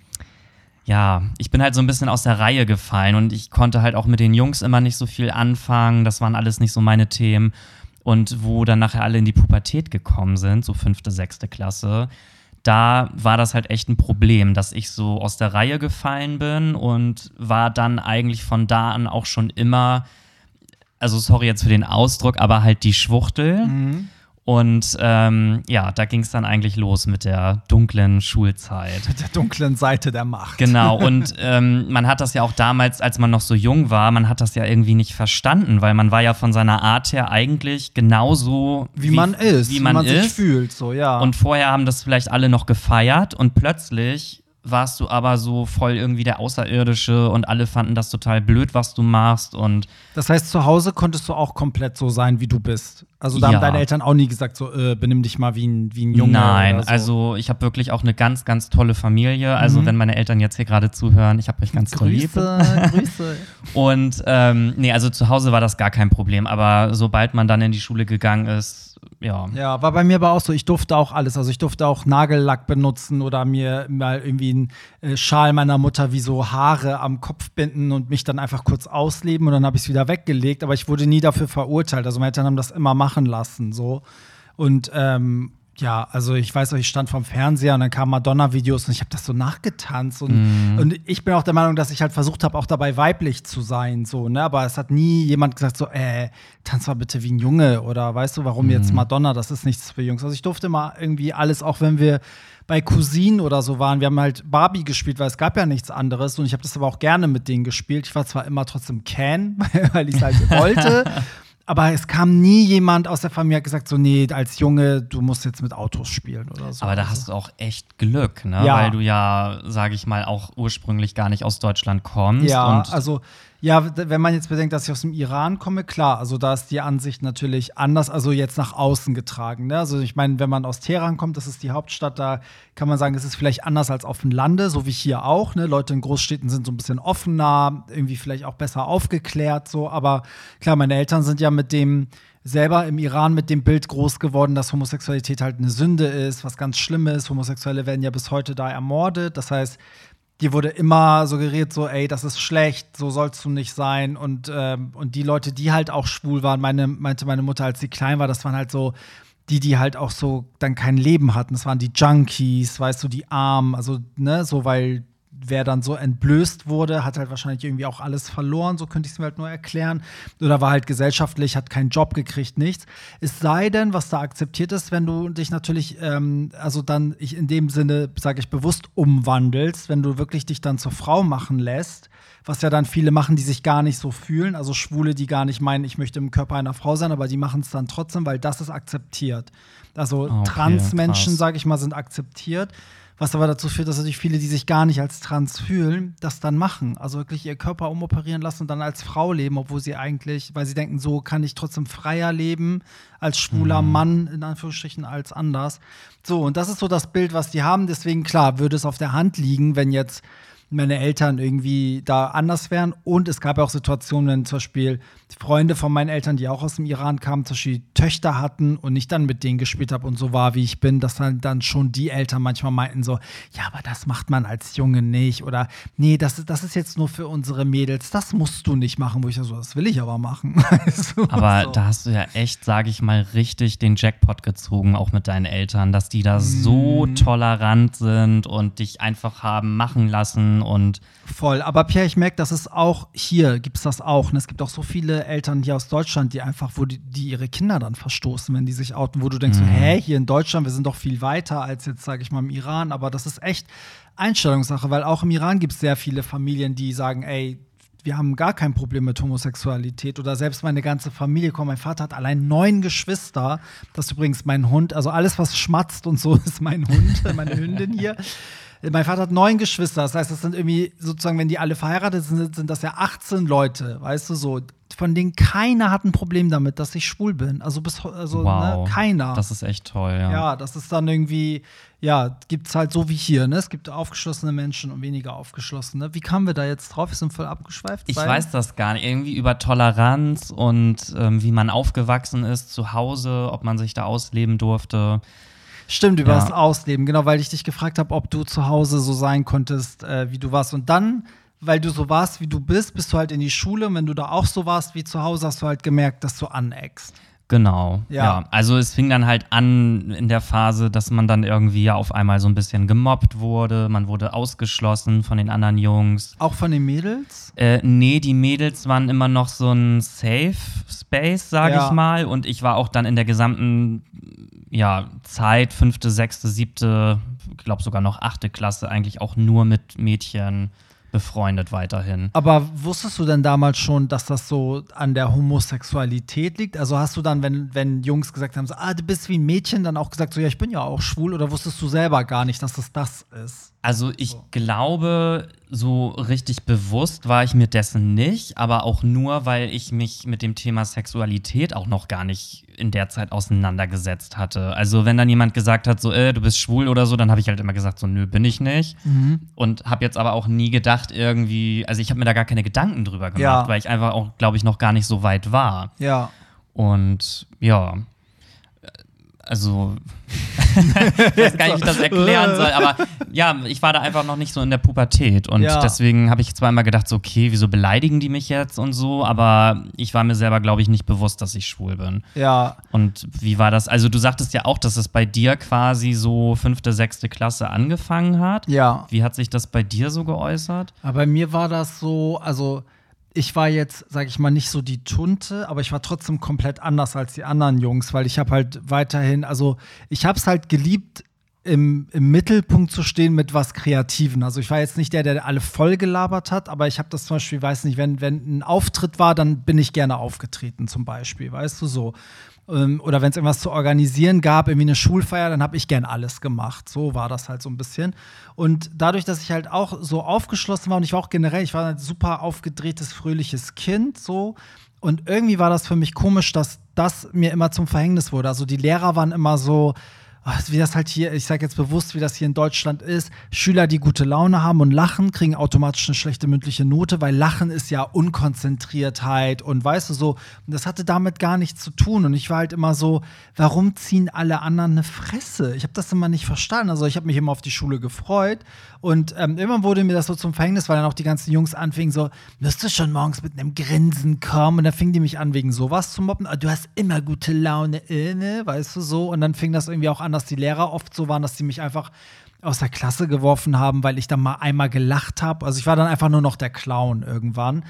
Speaker 3: ja, ich bin halt so ein bisschen aus der Reihe gefallen und ich konnte halt auch mit den Jungs immer nicht so viel anfangen, das waren alles nicht so meine Themen. Und wo dann nachher alle in die Pubertät gekommen sind, so fünfte, sechste Klasse, da war das halt echt ein Problem, dass ich so aus der Reihe gefallen bin und war dann eigentlich von da an auch schon immer, also sorry jetzt für den Ausdruck, aber halt die Schwuchtel.
Speaker 2: Mhm.
Speaker 3: Und ähm, ja, da ging es dann eigentlich los mit der dunklen Schulzeit.
Speaker 2: Mit der dunklen Seite der Macht.
Speaker 3: Genau, und ähm, man hat das ja auch damals, als man noch so jung war, man hat das ja irgendwie nicht verstanden, weil man war ja von seiner Art her eigentlich genauso
Speaker 2: wie, wie man ist,
Speaker 3: wie man, wie man
Speaker 2: ist.
Speaker 3: sich
Speaker 2: fühlt, so ja.
Speaker 3: Und vorher haben das vielleicht alle noch gefeiert und plötzlich warst du aber so voll irgendwie der Außerirdische und alle fanden das total blöd, was du machst und
Speaker 2: Das heißt, zu Hause konntest du auch komplett so sein, wie du bist. Also da
Speaker 3: Ja.
Speaker 2: haben deine Eltern auch nie gesagt, so äh, benimm dich mal wie ein, wie ein Junge.
Speaker 3: Nein,
Speaker 2: oder so.
Speaker 3: also ich habe wirklich auch eine ganz, ganz tolle Familie. Also
Speaker 2: Mhm.
Speaker 3: wenn meine Eltern jetzt hier gerade zuhören, ich habe euch ganz doll lieb.
Speaker 2: Grüße, Grüße.
Speaker 3: Und ähm, nee, also zu Hause war das gar kein Problem. Aber sobald man dann in die Schule gegangen ist, ja.
Speaker 2: Ja, war bei mir aber auch so. Ich durfte auch alles. Also ich durfte auch Nagellack benutzen oder mir mal irgendwie einen äh, Schal meiner Mutter wie so Haare am Kopf binden und mich dann einfach kurz ausleben und dann habe ich es wieder weggelegt. Aber ich wurde nie dafür verurteilt. Also meine Eltern haben das immer machen lassen. So. Und ähm, ja, also ich weiß noch, ich stand vorm Fernseher und dann kamen Madonna-Videos und ich habe das so nachgetanzt. Und, und ich bin auch der Meinung, dass ich halt versucht habe, auch dabei weiblich zu sein. So, ne? Aber es hat nie jemand gesagt, so, äh, tanz mal bitte wie ein Junge oder weißt du, warum jetzt Madonna, das ist nichts für Jungs. Also ich durfte mal irgendwie alles, auch wenn wir bei Cousinen oder so waren, wir haben halt Barbie gespielt, weil es gab ja nichts anderes und ich habe das aber auch gerne mit denen gespielt. Ich war zwar immer trotzdem Can, weil ich es halt wollte, aber es kam nie jemand aus der Familie hat gesagt so nee, als Junge, du musst jetzt mit Autos spielen oder so.
Speaker 3: Aber da hast du auch echt Glück, ne?
Speaker 2: Ja.
Speaker 3: Weil du ja, sage ich mal, auch ursprünglich gar nicht aus Deutschland kommst.
Speaker 2: Ja,
Speaker 3: und
Speaker 2: also ja, wenn man jetzt bedenkt, dass ich aus dem Iran komme, klar, also da ist die Ansicht natürlich anders, also jetzt nach außen getragen. Ne? Also ich meine, wenn man aus Teheran kommt, das ist die Hauptstadt, da kann man sagen, es ist vielleicht anders als auf dem Lande, so wie hier auch. Ne? Leute in Großstädten sind so ein bisschen offener, irgendwie vielleicht auch besser aufgeklärt, so. Aber klar, meine Eltern sind ja mit dem selber im Iran mit dem Bild groß geworden, dass Homosexualität halt eine Sünde ist, was ganz Schlimmes. Homosexuelle werden ja bis heute da ermordet. Das heißt, dir wurde immer suggeriert, so, ey, das ist schlecht, so sollst du nicht sein. Und, ähm, und die Leute, die halt auch schwul waren, meine, meinte meine Mutter, als sie klein war, das waren halt so die, die halt auch so dann kein Leben hatten. Das waren die Junkies, weißt du, die Armen, also, ne, so, weil wer dann so entblößt wurde, hat halt wahrscheinlich irgendwie auch alles verloren, so könnte ich es mir halt nur erklären. Oder war halt gesellschaftlich, hat keinen Job gekriegt, nichts. Es sei denn, was da akzeptiert ist, wenn du dich natürlich, ähm, also dann ich in dem Sinne, sage ich bewusst, umwandelst, wenn du wirklich dich dann zur Frau machen lässt, was ja dann viele machen, die sich gar nicht so fühlen, also Schwule, die gar nicht meinen, ich möchte im Körper einer Frau sein, aber die machen es dann trotzdem, weil das ist akzeptiert. Also
Speaker 3: Okay,
Speaker 2: Transmenschen, sage ich mal, sind akzeptiert. Was aber dazu führt, dass natürlich viele, die sich gar nicht als trans fühlen, das dann machen. Also wirklich ihr Körper umoperieren lassen und dann als Frau leben, obwohl sie eigentlich, weil sie denken, so kann ich trotzdem freier leben, als schwuler Mann, in Anführungsstrichen, als anders. So, und das ist so das Bild, was die haben. Deswegen, klar, würde es auf der Hand liegen, wenn jetzt meine Eltern irgendwie da anders wären. Und es gab ja auch Situationen, wenn zum Beispiel Freunde von meinen Eltern, die auch aus dem Iran kamen, zum Beispiel Töchter hatten und ich dann mit denen gespielt habe und so war, wie ich bin, dass dann, dann schon die Eltern manchmal meinten so, ja, aber das macht man als Junge nicht. Oder nee, das, das ist jetzt nur für unsere Mädels, das musst du nicht machen. Wo ich so, das will ich aber machen.
Speaker 3: Aber
Speaker 2: so.
Speaker 3: da hast du ja echt, sage ich mal, richtig den Jackpot gezogen, auch mit deinen Eltern, dass die da so
Speaker 2: Mhm.
Speaker 3: tolerant sind und dich einfach haben machen lassen und
Speaker 2: Voll. Aber Pierre, ich merke, dass es auch hier gibt es das auch. Und es gibt auch so viele Eltern hier aus Deutschland, die einfach, wo die, die ihre Kinder dann verstoßen, wenn die sich outen, wo du denkst, so, hä, hier in Deutschland, wir sind doch viel weiter als jetzt, sage ich mal, im Iran. Aber das ist echt Einstellungssache, weil auch im Iran gibt es sehr viele Familien, die sagen, ey, wir haben gar kein Problem mit Homosexualität oder selbst meine ganze Familie, komm, mein Vater hat allein neun Geschwister. Das ist übrigens mein Hund. Also alles, was schmatzt und so, ist mein Hund, meine Hündin hier. Mein Vater hat neun Geschwister. Das heißt, das sind irgendwie sozusagen, wenn die alle verheiratet sind, sind das ja 18 Leute, weißt du so. Von denen keiner hat ein Problem damit, dass ich schwul bin. Also bis also
Speaker 3: wow.
Speaker 2: ne, keiner.
Speaker 3: Das ist echt toll, ja.
Speaker 2: Ja, das ist dann irgendwie, ja, gibt es halt so wie hier, ne? Es gibt aufgeschlossene Menschen und weniger aufgeschlossene. Wie kamen wir da jetzt drauf? Wir sind voll abgeschweift.
Speaker 3: Ich weiß das gar nicht. Irgendwie über Toleranz und ähm, wie man aufgewachsen ist zu Hause, ob man sich da ausleben durfte.
Speaker 2: Stimmt, über
Speaker 3: Ja.
Speaker 2: das Ausleben, genau, weil ich dich gefragt habe, ob du zu Hause so sein konntest, äh, wie du warst. Und dann, weil du so warst, wie du bist, bist du halt in die Schule. Und wenn du da auch so warst wie zu Hause, hast du halt gemerkt, dass du aneckst.
Speaker 3: Genau.
Speaker 2: Ja.
Speaker 3: Ja. Also es fing dann halt an in der Phase, dass man dann irgendwie ja auf einmal so ein bisschen gemobbt wurde. Man wurde ausgeschlossen von den anderen Jungs.
Speaker 2: Auch von den Mädels?
Speaker 3: Äh, nee, die Mädels waren immer noch so ein Safe Space, sage
Speaker 2: Ja.
Speaker 3: ich mal. Und ich war auch dann in der gesamten ja, Zeit, fünfte, sechste, siebte, ich glaube sogar noch achte Klasse, eigentlich auch nur mit Mädchen befreundet weiterhin.
Speaker 2: Aber wusstest du denn damals schon, dass das so an der Homosexualität liegt? Also hast du dann, wenn, wenn Jungs gesagt haben, so, ah, du bist wie ein Mädchen, dann auch gesagt, so, ja, ich bin ja auch schwul, oder wusstest du selber gar nicht, dass das das ist?
Speaker 3: Also ich glaube, so richtig bewusst war ich mir dessen nicht, aber auch nur, weil ich mich mit dem Thema Sexualität auch noch gar nicht in der Zeit auseinandergesetzt hatte. Also wenn dann jemand gesagt hat, so, äh, du bist schwul oder so, dann habe ich halt immer gesagt, so, nö, bin ich nicht. Und habe jetzt aber auch nie gedacht irgendwie, also ich habe mir da gar keine Gedanken drüber gemacht,
Speaker 2: Ja.
Speaker 3: weil ich einfach auch, glaube ich, noch gar nicht so weit war.
Speaker 2: Ja.
Speaker 3: Und ja, also ich weiß gar nicht, wie ich das erklären soll, aber ja, ich war da einfach noch nicht so in der Pubertät und
Speaker 2: Ja.
Speaker 3: deswegen habe ich zwar immer gedacht, so, okay, wieso beleidigen die mich jetzt und so, aber ich war mir selber, glaube ich, nicht bewusst, dass ich schwul bin.
Speaker 2: Ja,
Speaker 3: Und wie war das? Also du sagtest ja auch, dass es bei dir quasi so fünfte, sechste Klasse angefangen hat.
Speaker 2: ja.
Speaker 3: Wie hat sich das bei dir so geäußert?
Speaker 2: Aber bei mir war das so, also ich war jetzt, sag ich mal, nicht so die Tunte, aber ich war trotzdem komplett anders als die anderen Jungs, weil ich habe halt weiterhin, also ich habe es halt geliebt, im, im Mittelpunkt zu stehen mit was Kreativen. Also ich war jetzt nicht der, der alle voll gelabert hat, aber ich habe das zum Beispiel, weiß nicht, wenn, wenn ein Auftritt war, dann bin ich gerne aufgetreten zum Beispiel, weißt du so. Ähm, Oder wenn es irgendwas zu organisieren gab, irgendwie eine Schulfeier, dann habe ich gern alles gemacht. So war das halt so ein bisschen. Und dadurch, dass ich halt auch so aufgeschlossen war und ich war auch generell, ich war ein super aufgedrehtes, fröhliches Kind, so. Und irgendwie war das für mich komisch, dass das mir immer zum Verhängnis wurde. Also die Lehrer waren immer so, wie das halt hier, ich sage jetzt bewusst, wie das hier in Deutschland ist. Schüler, die gute Laune haben und lachen, kriegen automatisch eine schlechte mündliche Note, weil Lachen ist ja Unkonzentriertheit und weißt du so, das hatte damit gar nichts zu tun. Und ich war halt immer so, warum ziehen alle anderen eine Fresse? Ich habe das immer nicht verstanden. Also ich habe mich immer auf die Schule gefreut und ähm, irgendwann wurde mir das so zum Verhängnis, weil dann auch die ganzen Jungs anfingen so, müsstest du schon morgens mit einem Grinsen kommen? Und dann fingen die mich an wegen sowas zu mobben. Ah, Du hast immer gute Laune, äh, ne? weißt du so. Und dann fing das irgendwie auch an, dass die Lehrer oft so waren, dass die mich einfach aus der Klasse geworfen haben, weil ich dann mal einmal gelacht habe. Also ich war dann einfach nur noch der Clown irgendwann.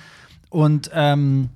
Speaker 2: Und ähm,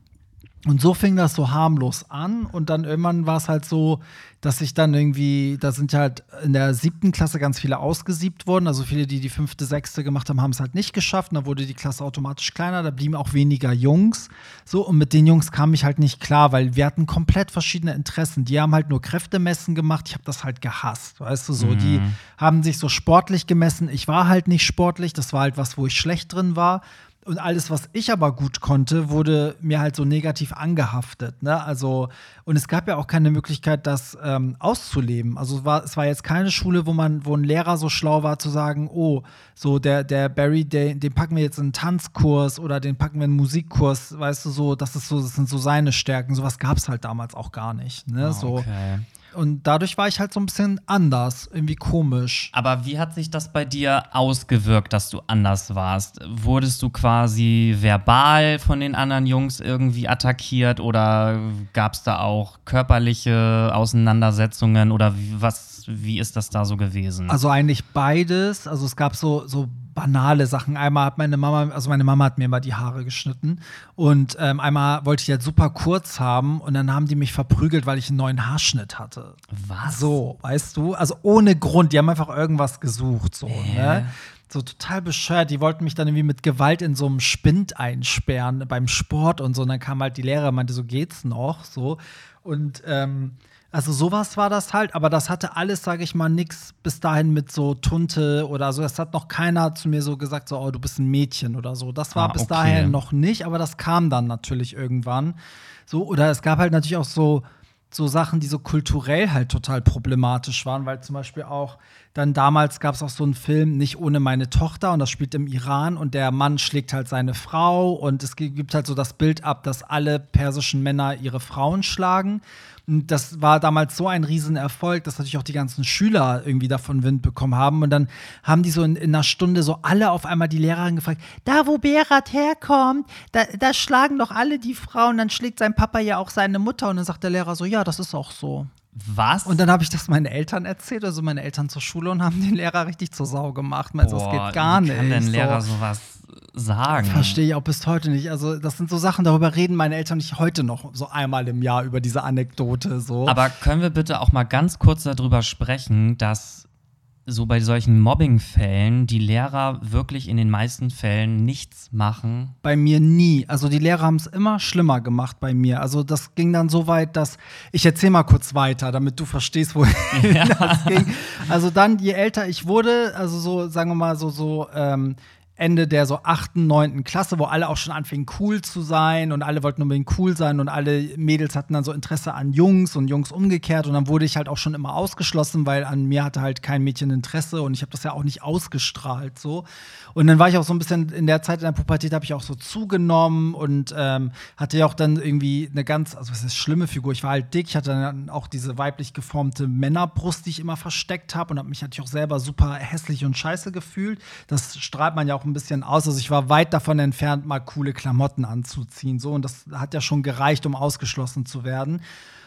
Speaker 2: und so fing das so harmlos an und dann irgendwann war es halt so, dass ich dann irgendwie, da sind ja halt in der siebten Klasse ganz viele ausgesiebt worden. Also viele, die die fünfte, sechste gemacht haben, haben es halt nicht geschafft. Und da wurde die Klasse automatisch kleiner, da blieben auch weniger Jungs. So, und mit den Jungs kam ich halt nicht klar, weil wir hatten komplett verschiedene Interessen. Die haben halt nur Kräftemessen gemacht. Ich habe das halt gehasst, weißt du so. Die haben sich so sportlich gemessen. Ich war halt nicht sportlich. Das war halt was, wo ich schlecht drin war. Und alles, was ich aber gut konnte, wurde mir halt so negativ angehaftet. Ne? Also, und es gab ja auch keine Möglichkeit, das ähm, auszuleben. Also es war, es war jetzt keine Schule, wo man, wo ein Lehrer so schlau war zu sagen, oh, so der, der Barry, den, den packen wir jetzt in einen Tanzkurs oder den packen wir in einen Musikkurs, weißt du, so, das ist so, das sind so seine Stärken. Sowas gab es halt damals auch gar nicht. Ne? so.
Speaker 3: Ah, Okay.
Speaker 2: Und dadurch war ich halt so ein bisschen anders, irgendwie komisch.
Speaker 3: Aber wie hat sich das bei dir ausgewirkt, dass du anders warst? Wurdest du quasi verbal von den anderen Jungs irgendwie attackiert oder gab es da auch körperliche Auseinandersetzungen oder wie, was, wie ist das da so gewesen?
Speaker 2: Also eigentlich beides. Also es gab so, so banale Sachen. Einmal hat meine Mama, also meine Mama hat mir immer die Haare geschnitten und ähm, einmal wollte ich halt super kurz haben und dann haben die mich verprügelt, weil ich einen neuen Haarschnitt hatte.
Speaker 3: was?
Speaker 2: So, weißt du? Also ohne Grund. Die haben einfach irgendwas gesucht, so, ne? So total bescheuert. Die wollten mich dann irgendwie mit Gewalt in so einem Spind einsperren beim Sport und so. Und dann kam halt die Lehrer, meinte, so geht's noch, so. Und ähm, Also sowas war das halt, aber das hatte alles, sage ich mal, nichts bis dahin mit so Tunte oder so. Es hat noch keiner zu mir so gesagt, so, oh, du bist ein Mädchen oder so. Das war
Speaker 3: Ah,
Speaker 2: bis
Speaker 3: okay.
Speaker 2: dahin noch nicht, aber das kam dann natürlich irgendwann. So, oder es gab halt natürlich auch so, so Sachen, die so kulturell halt total problematisch waren, weil zum Beispiel auch dann damals gab es auch so einen Film, nicht ohne meine Tochter, und das spielt im Iran und der Mann schlägt halt seine Frau und es gibt halt so das Bild ab, dass alle persischen Männer ihre Frauen schlagen. Und das war damals so ein Riesenerfolg, dass natürlich auch die ganzen Schüler irgendwie davon Wind bekommen haben. Und dann haben die so in, in einer Stunde so alle auf einmal die Lehrerin gefragt, da wo Berat herkommt, da, da schlagen doch alle die Frauen, dann schlägt sein Papa ja auch seine Mutter. Und dann sagt der Lehrer so, ja, das ist auch so.
Speaker 3: Was?
Speaker 2: Und dann habe ich das meinen Eltern erzählt, also meine Eltern zur Schule und haben den Lehrer richtig zur Sau gemacht. Meinst, das
Speaker 3: Boah,
Speaker 2: geht gar
Speaker 3: wie
Speaker 2: nicht.
Speaker 3: kann denn Lehrer
Speaker 2: so.
Speaker 3: sowas sagen?
Speaker 2: Verstehe ich auch bis heute nicht. Also, das sind so Sachen, darüber reden meine Eltern nicht heute noch so einmal im Jahr über diese Anekdote. So.
Speaker 3: Aber können wir bitte auch mal ganz kurz darüber sprechen, dass so bei solchen Mobbing-Fällen die Lehrer wirklich in den meisten Fällen nichts machen?
Speaker 2: bei mir nie. Also die Lehrer haben es immer schlimmer gemacht bei mir. Also das ging dann so weit, dass ich erzähle mal kurz weiter, damit du verstehst, wohin das ging. Also dann, je älter ich wurde, also so, sagen wir mal, so, so ähm, Ende der so achten, neunten Klasse, wo alle auch schon anfingen, cool zu sein und alle wollten unbedingt cool sein und alle Mädels hatten dann so Interesse an Jungs und Jungs umgekehrt und dann wurde ich halt auch schon immer ausgeschlossen, weil an mir hatte halt kein Mädchen Interesse und ich habe das ja auch nicht ausgestrahlt so. Und dann war ich auch so ein bisschen in der Zeit in der Pubertät habe ich auch so zugenommen und ähm, hatte ja auch dann irgendwie eine ganz, also was ist schlimme Figur. Ich war halt dick, ich hatte dann auch diese weiblich geformte Männerbrust, die ich immer versteckt habe und habe mich natürlich auch selber super hässlich und scheiße gefühlt. Das strahlt man ja auch ein bisschen aus. Also ich war weit davon entfernt, mal coole Klamotten anzuziehen. So, und das hat ja schon gereicht, um ausgeschlossen zu werden.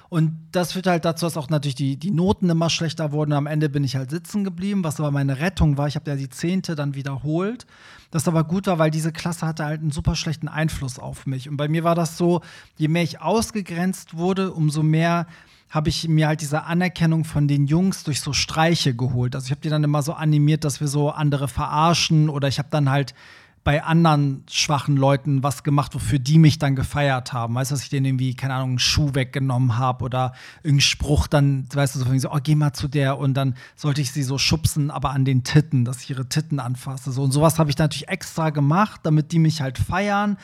Speaker 2: Und das führt halt dazu, dass auch natürlich die, die Noten immer schlechter wurden. Am Ende bin ich halt sitzen geblieben, was aber meine Rettung war. Ich habe ja die Zehnte dann wiederholt. Das aber gut war, weil diese Klasse hatte halt einen super schlechten Einfluss auf mich. Und bei mir war das so, je mehr ich ausgegrenzt wurde, umso mehr habe ich mir halt diese Anerkennung von den Jungs durch so Streiche geholt. Also ich habe die dann immer so animiert, dass wir so andere verarschen oder ich habe dann halt bei anderen schwachen Leuten was gemacht, wofür die mich dann gefeiert haben. Weißt du, dass ich denen irgendwie, keine Ahnung, einen Schuh weggenommen habe oder irgendeinen Spruch dann, weißt du, so, so, oh, geh mal zu der und dann sollte ich sie so schubsen, aber an den Titten, dass ich ihre Titten anfasse. So, und sowas habe ich natürlich extra gemacht, damit die mich halt feiern.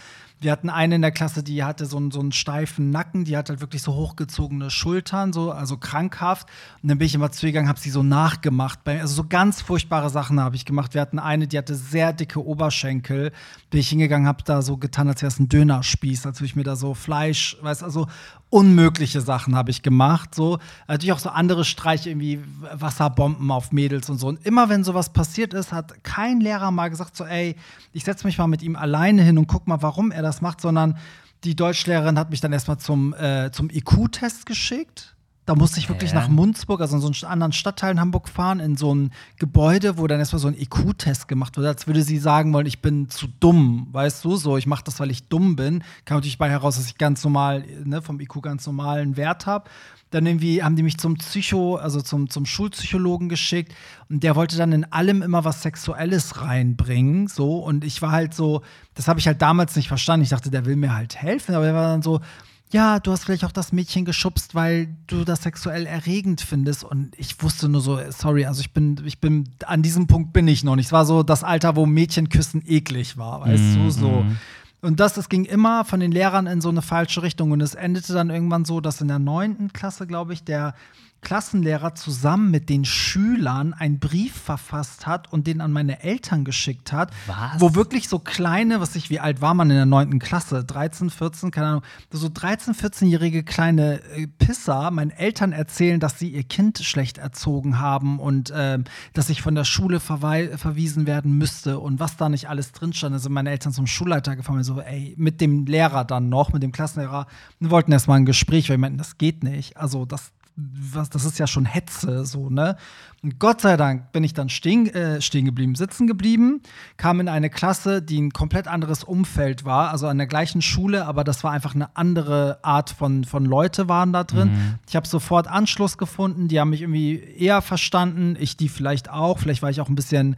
Speaker 2: Wir hatten eine in der Klasse, die hatte so einen, so einen steifen Nacken, die hat halt wirklich so hochgezogene Schultern, so, also krankhaft. Und dann bin ich immer zu ihr gegangen, habe sie so nachgemacht. Also so ganz furchtbare Sachen habe ich gemacht. Wir hatten eine, die hatte sehr dicke Oberschenkel. Bin ich hingegangen, habe da so getan, als wäre es ein Dönerspieß, als würde ich mir da so Fleisch, weißt also unmögliche Sachen habe ich gemacht. So natürlich auch so andere Streiche, irgendwie Wasserbomben auf Mädels und so. Und immer wenn sowas passiert ist, hat kein Lehrer mal gesagt so, ey, ich setze mich mal mit ihm alleine hin und guck mal, warum er das macht, sondern die Deutschlehrerin hat mich dann erstmal zum, äh, zum IQ-Test geschickt. Da musste ich wirklich
Speaker 3: Hä?
Speaker 2: nach Munzburg, also in so einen anderen Stadtteil in Hamburg fahren, in so ein Gebäude, wo dann erstmal so ein IQ-Test gemacht wird, als würde sie sagen wollen, ich bin zu dumm, weißt du, so, ich mache das, weil ich dumm bin. Kam natürlich bei heraus, dass ich ganz normal, ne, vom IQ ganz normalen Wert habe. Dann irgendwie haben die mich zum Psycho, also zum, zum Schulpsychologen geschickt und der wollte dann in allem immer was Sexuelles reinbringen, so und ich war halt so, das habe ich halt damals nicht verstanden. Ich dachte, der will mir halt helfen, aber er war dann so, ja, du hast vielleicht auch das Mädchen geschubst, weil du das sexuell erregend findest. Und ich wusste nur so, sorry, also ich bin, ich bin, an diesem Punkt bin ich noch nicht. Es war so das Alter, wo Mädchenküssen eklig war, weißt du, so. Und das, das ging immer von den Lehrern in so eine falsche Richtung. Und es endete dann irgendwann so, dass in der neunten Klasse, glaube ich, der Klassenlehrer zusammen mit den Schülern einen Brief verfasst hat und den an meine Eltern geschickt hat.
Speaker 3: Was?
Speaker 2: Wo wirklich so kleine, was ich, wie alt war man in der neunten Klasse? 13, 14, keine Ahnung. So 13, 14-jährige kleine äh, Pisser meinen Eltern erzählen, dass sie ihr Kind schlecht erzogen haben und ähm, dass ich von der Schule verwiesen werden müsste und was da nicht alles drin stand. Also meine Eltern zum Schulleiter gefahren so, ey, mit dem Lehrer dann noch, mit dem Klassenlehrer, wir wollten erstmal ein Gespräch, weil ich meinten, das geht nicht. Also das, was, das ist ja schon Hetze, so, ne? Und Gott sei Dank bin ich dann stehen, äh, stehen geblieben, sitzen geblieben, kam in eine Klasse, die ein komplett anderes Umfeld war, also an der gleichen Schule, aber das war einfach eine andere Art von, von Leute waren da drin. Ich habe sofort Anschluss gefunden, die haben mich irgendwie eher verstanden, ich die vielleicht auch, vielleicht war ich auch ein bisschen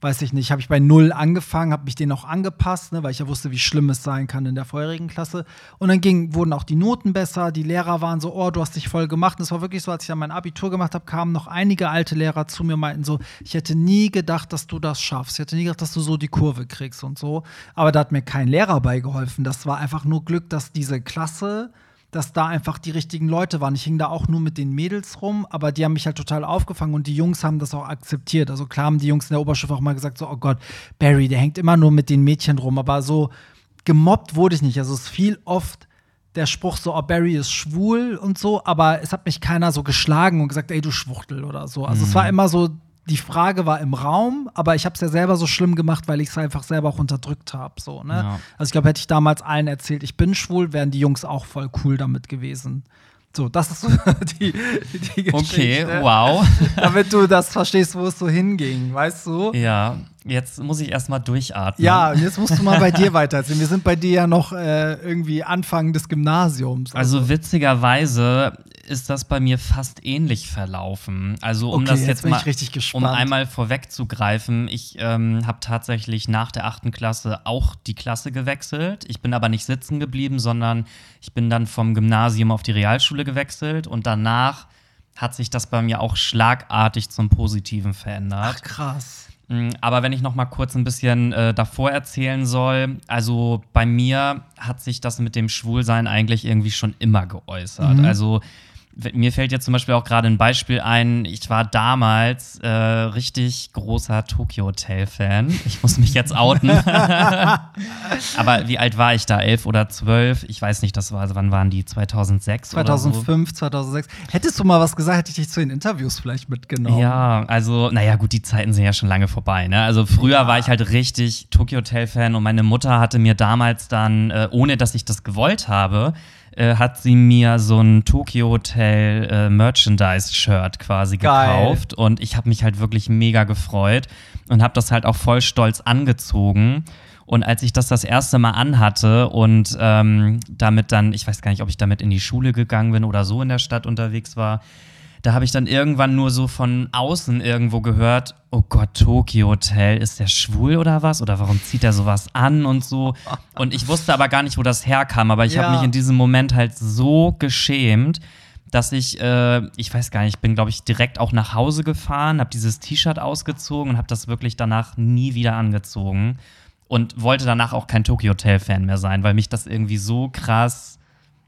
Speaker 2: weiß ich nicht, habe ich bei null angefangen, habe mich denen auch angepasst, ne, weil ich ja wusste, wie schlimm es sein kann in der vorherigen Klasse. Und dann ging, wurden auch die Noten besser, die Lehrer waren so, oh, du hast dich voll gemacht. Und es war wirklich so, als ich dann mein Abitur gemacht habe, kamen noch einige alte Lehrer zu mir und meinten so, ich hätte nie gedacht, dass du das schaffst. Ich hätte nie gedacht, dass du so die Kurve kriegst und so. Aber da hat mir kein Lehrer beigeholfen. Das war einfach nur Glück, dass diese Klasse dass da einfach die richtigen Leute waren. Ich hing da auch nur mit den Mädels rum, aber die haben mich halt total aufgefangen und die Jungs haben das auch akzeptiert. Also klar haben die Jungs in der Oberstufe auch mal gesagt, so, oh Gott, Barry, der hängt immer nur mit den Mädchen rum, aber so gemobbt wurde ich nicht. Also es fiel oft der Spruch so, oh, Barry ist schwul und so, aber es hat mich keiner so geschlagen und gesagt, ey, du Schwuchtel oder so. Also mhm. es war immer so, die Frage war im Raum, aber ich habe es ja selber so schlimm gemacht, weil ich es einfach selber auch unterdrückt habe. So, ne? Ja. Also ich glaube, hätte ich damals allen erzählt, ich bin schwul, wären die Jungs auch voll cool damit gewesen. So, das ist so die, die Geschichte.
Speaker 3: Okay, wow.
Speaker 2: Damit du das verstehst, wo es so hinging, weißt du?
Speaker 3: Ja, jetzt muss ich erstmal durchatmen.
Speaker 2: Ja, jetzt musst du mal bei dir weiterziehen. Wir sind bei dir ja noch äh, irgendwie Anfang des Gymnasiums.
Speaker 3: Also. also witzigerweise ist das bei mir fast ähnlich verlaufen. Also um okay, das jetzt,
Speaker 2: jetzt
Speaker 3: mal, um einmal vorwegzugreifen, ich ähm, habe tatsächlich nach der achten Klasse auch die Klasse gewechselt. Ich bin aber nicht sitzen geblieben, sondern ich bin dann vom Gymnasium auf die Realschule gewechselt und danach hat sich das bei mir auch schlagartig zum Positiven verändert.
Speaker 2: Ach krass.
Speaker 3: Mm, aber wenn ich noch mal kurz ein bisschen äh, davor erzählen soll, also bei mir hat sich das mit dem Schwulsein eigentlich irgendwie schon immer geäußert. Mhm. Also mir fällt jetzt zum Beispiel auch gerade ein Beispiel ein. Ich war damals äh, richtig großer Tokyo Hotel Fan. Ich muss mich jetzt outen. Aber wie alt war ich da? Elf oder zwölf? Ich weiß nicht. Das war. Also wann waren die? 2006
Speaker 2: 2005, so? 2006. Hättest du mal was gesagt, hätte ich dich zu den Interviews vielleicht mitgenommen.
Speaker 3: Ja, also naja gut, die Zeiten sind ja schon lange vorbei. Ne? Also früher ja. war ich halt richtig Tokyo Hotel Fan und meine Mutter hatte mir damals dann, äh, ohne dass ich das gewollt habe, äh, hat sie mir so ein Tokyo Hotel äh, Merchandise-Shirt quasi Geil. gekauft. Und ich habe mich halt wirklich mega gefreut und habe das halt auch voll stolz angezogen. Und als ich das das erste Mal anhatte und ähm, damit dann, ich weiß gar nicht, ob ich damit in die Schule gegangen bin oder so in der Stadt unterwegs war, da habe ich dann irgendwann nur so von außen irgendwo gehört, oh Gott, Tokyo Hotel, ist der schwul oder was? Oder warum zieht er sowas an und so? Und ich wusste aber gar nicht, wo das herkam, aber ich ja. habe mich in diesem Moment halt so geschämt, dass ich, äh, ich weiß gar nicht, ich bin, glaube ich, direkt auch nach Hause gefahren, habe dieses T-Shirt ausgezogen und habe das wirklich danach nie wieder angezogen und wollte danach auch kein Tokyo Hotel Fan mehr sein, weil mich das irgendwie so krass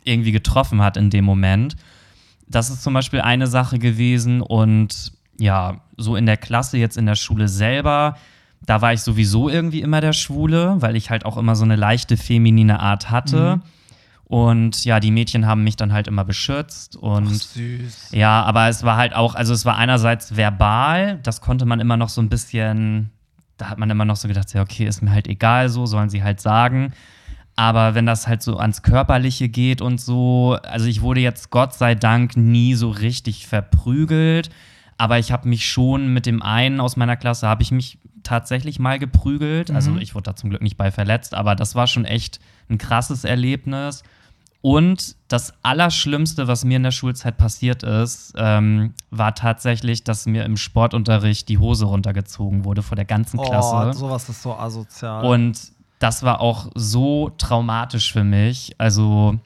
Speaker 3: irgendwie getroffen hat in dem Moment das ist zum Beispiel eine Sache gewesen. Und ja, so in der Klasse, jetzt in der Schule selber, da war ich sowieso irgendwie immer der Schwule, weil ich halt auch immer so eine leichte feminine Art hatte. Mhm. Und ja, die Mädchen haben mich dann halt immer beschützt. Und Ach,
Speaker 2: süß.
Speaker 3: ja, aber es war halt auch, also es war einerseits verbal, das konnte man immer noch so ein bisschen, da hat man immer noch so gedacht, ja, okay, ist mir halt egal so, sollen sie halt sagen. Aber wenn das halt so ans Körperliche geht und so, also ich wurde jetzt Gott sei Dank nie so richtig verprügelt, aber ich habe mich schon mit dem einen aus meiner Klasse, habe ich mich tatsächlich mal geprügelt. Mhm. Also ich wurde da zum Glück nicht bei verletzt, aber das war schon echt ein krasses Erlebnis. Und das Allerschlimmste, was mir in der Schulzeit passiert ist, ähm, war tatsächlich, dass mir im Sportunterricht die Hose runtergezogen wurde vor der ganzen Klasse.
Speaker 2: Oh, sowas ist so asozial.
Speaker 3: Und das war auch so traumatisch für mich. Also,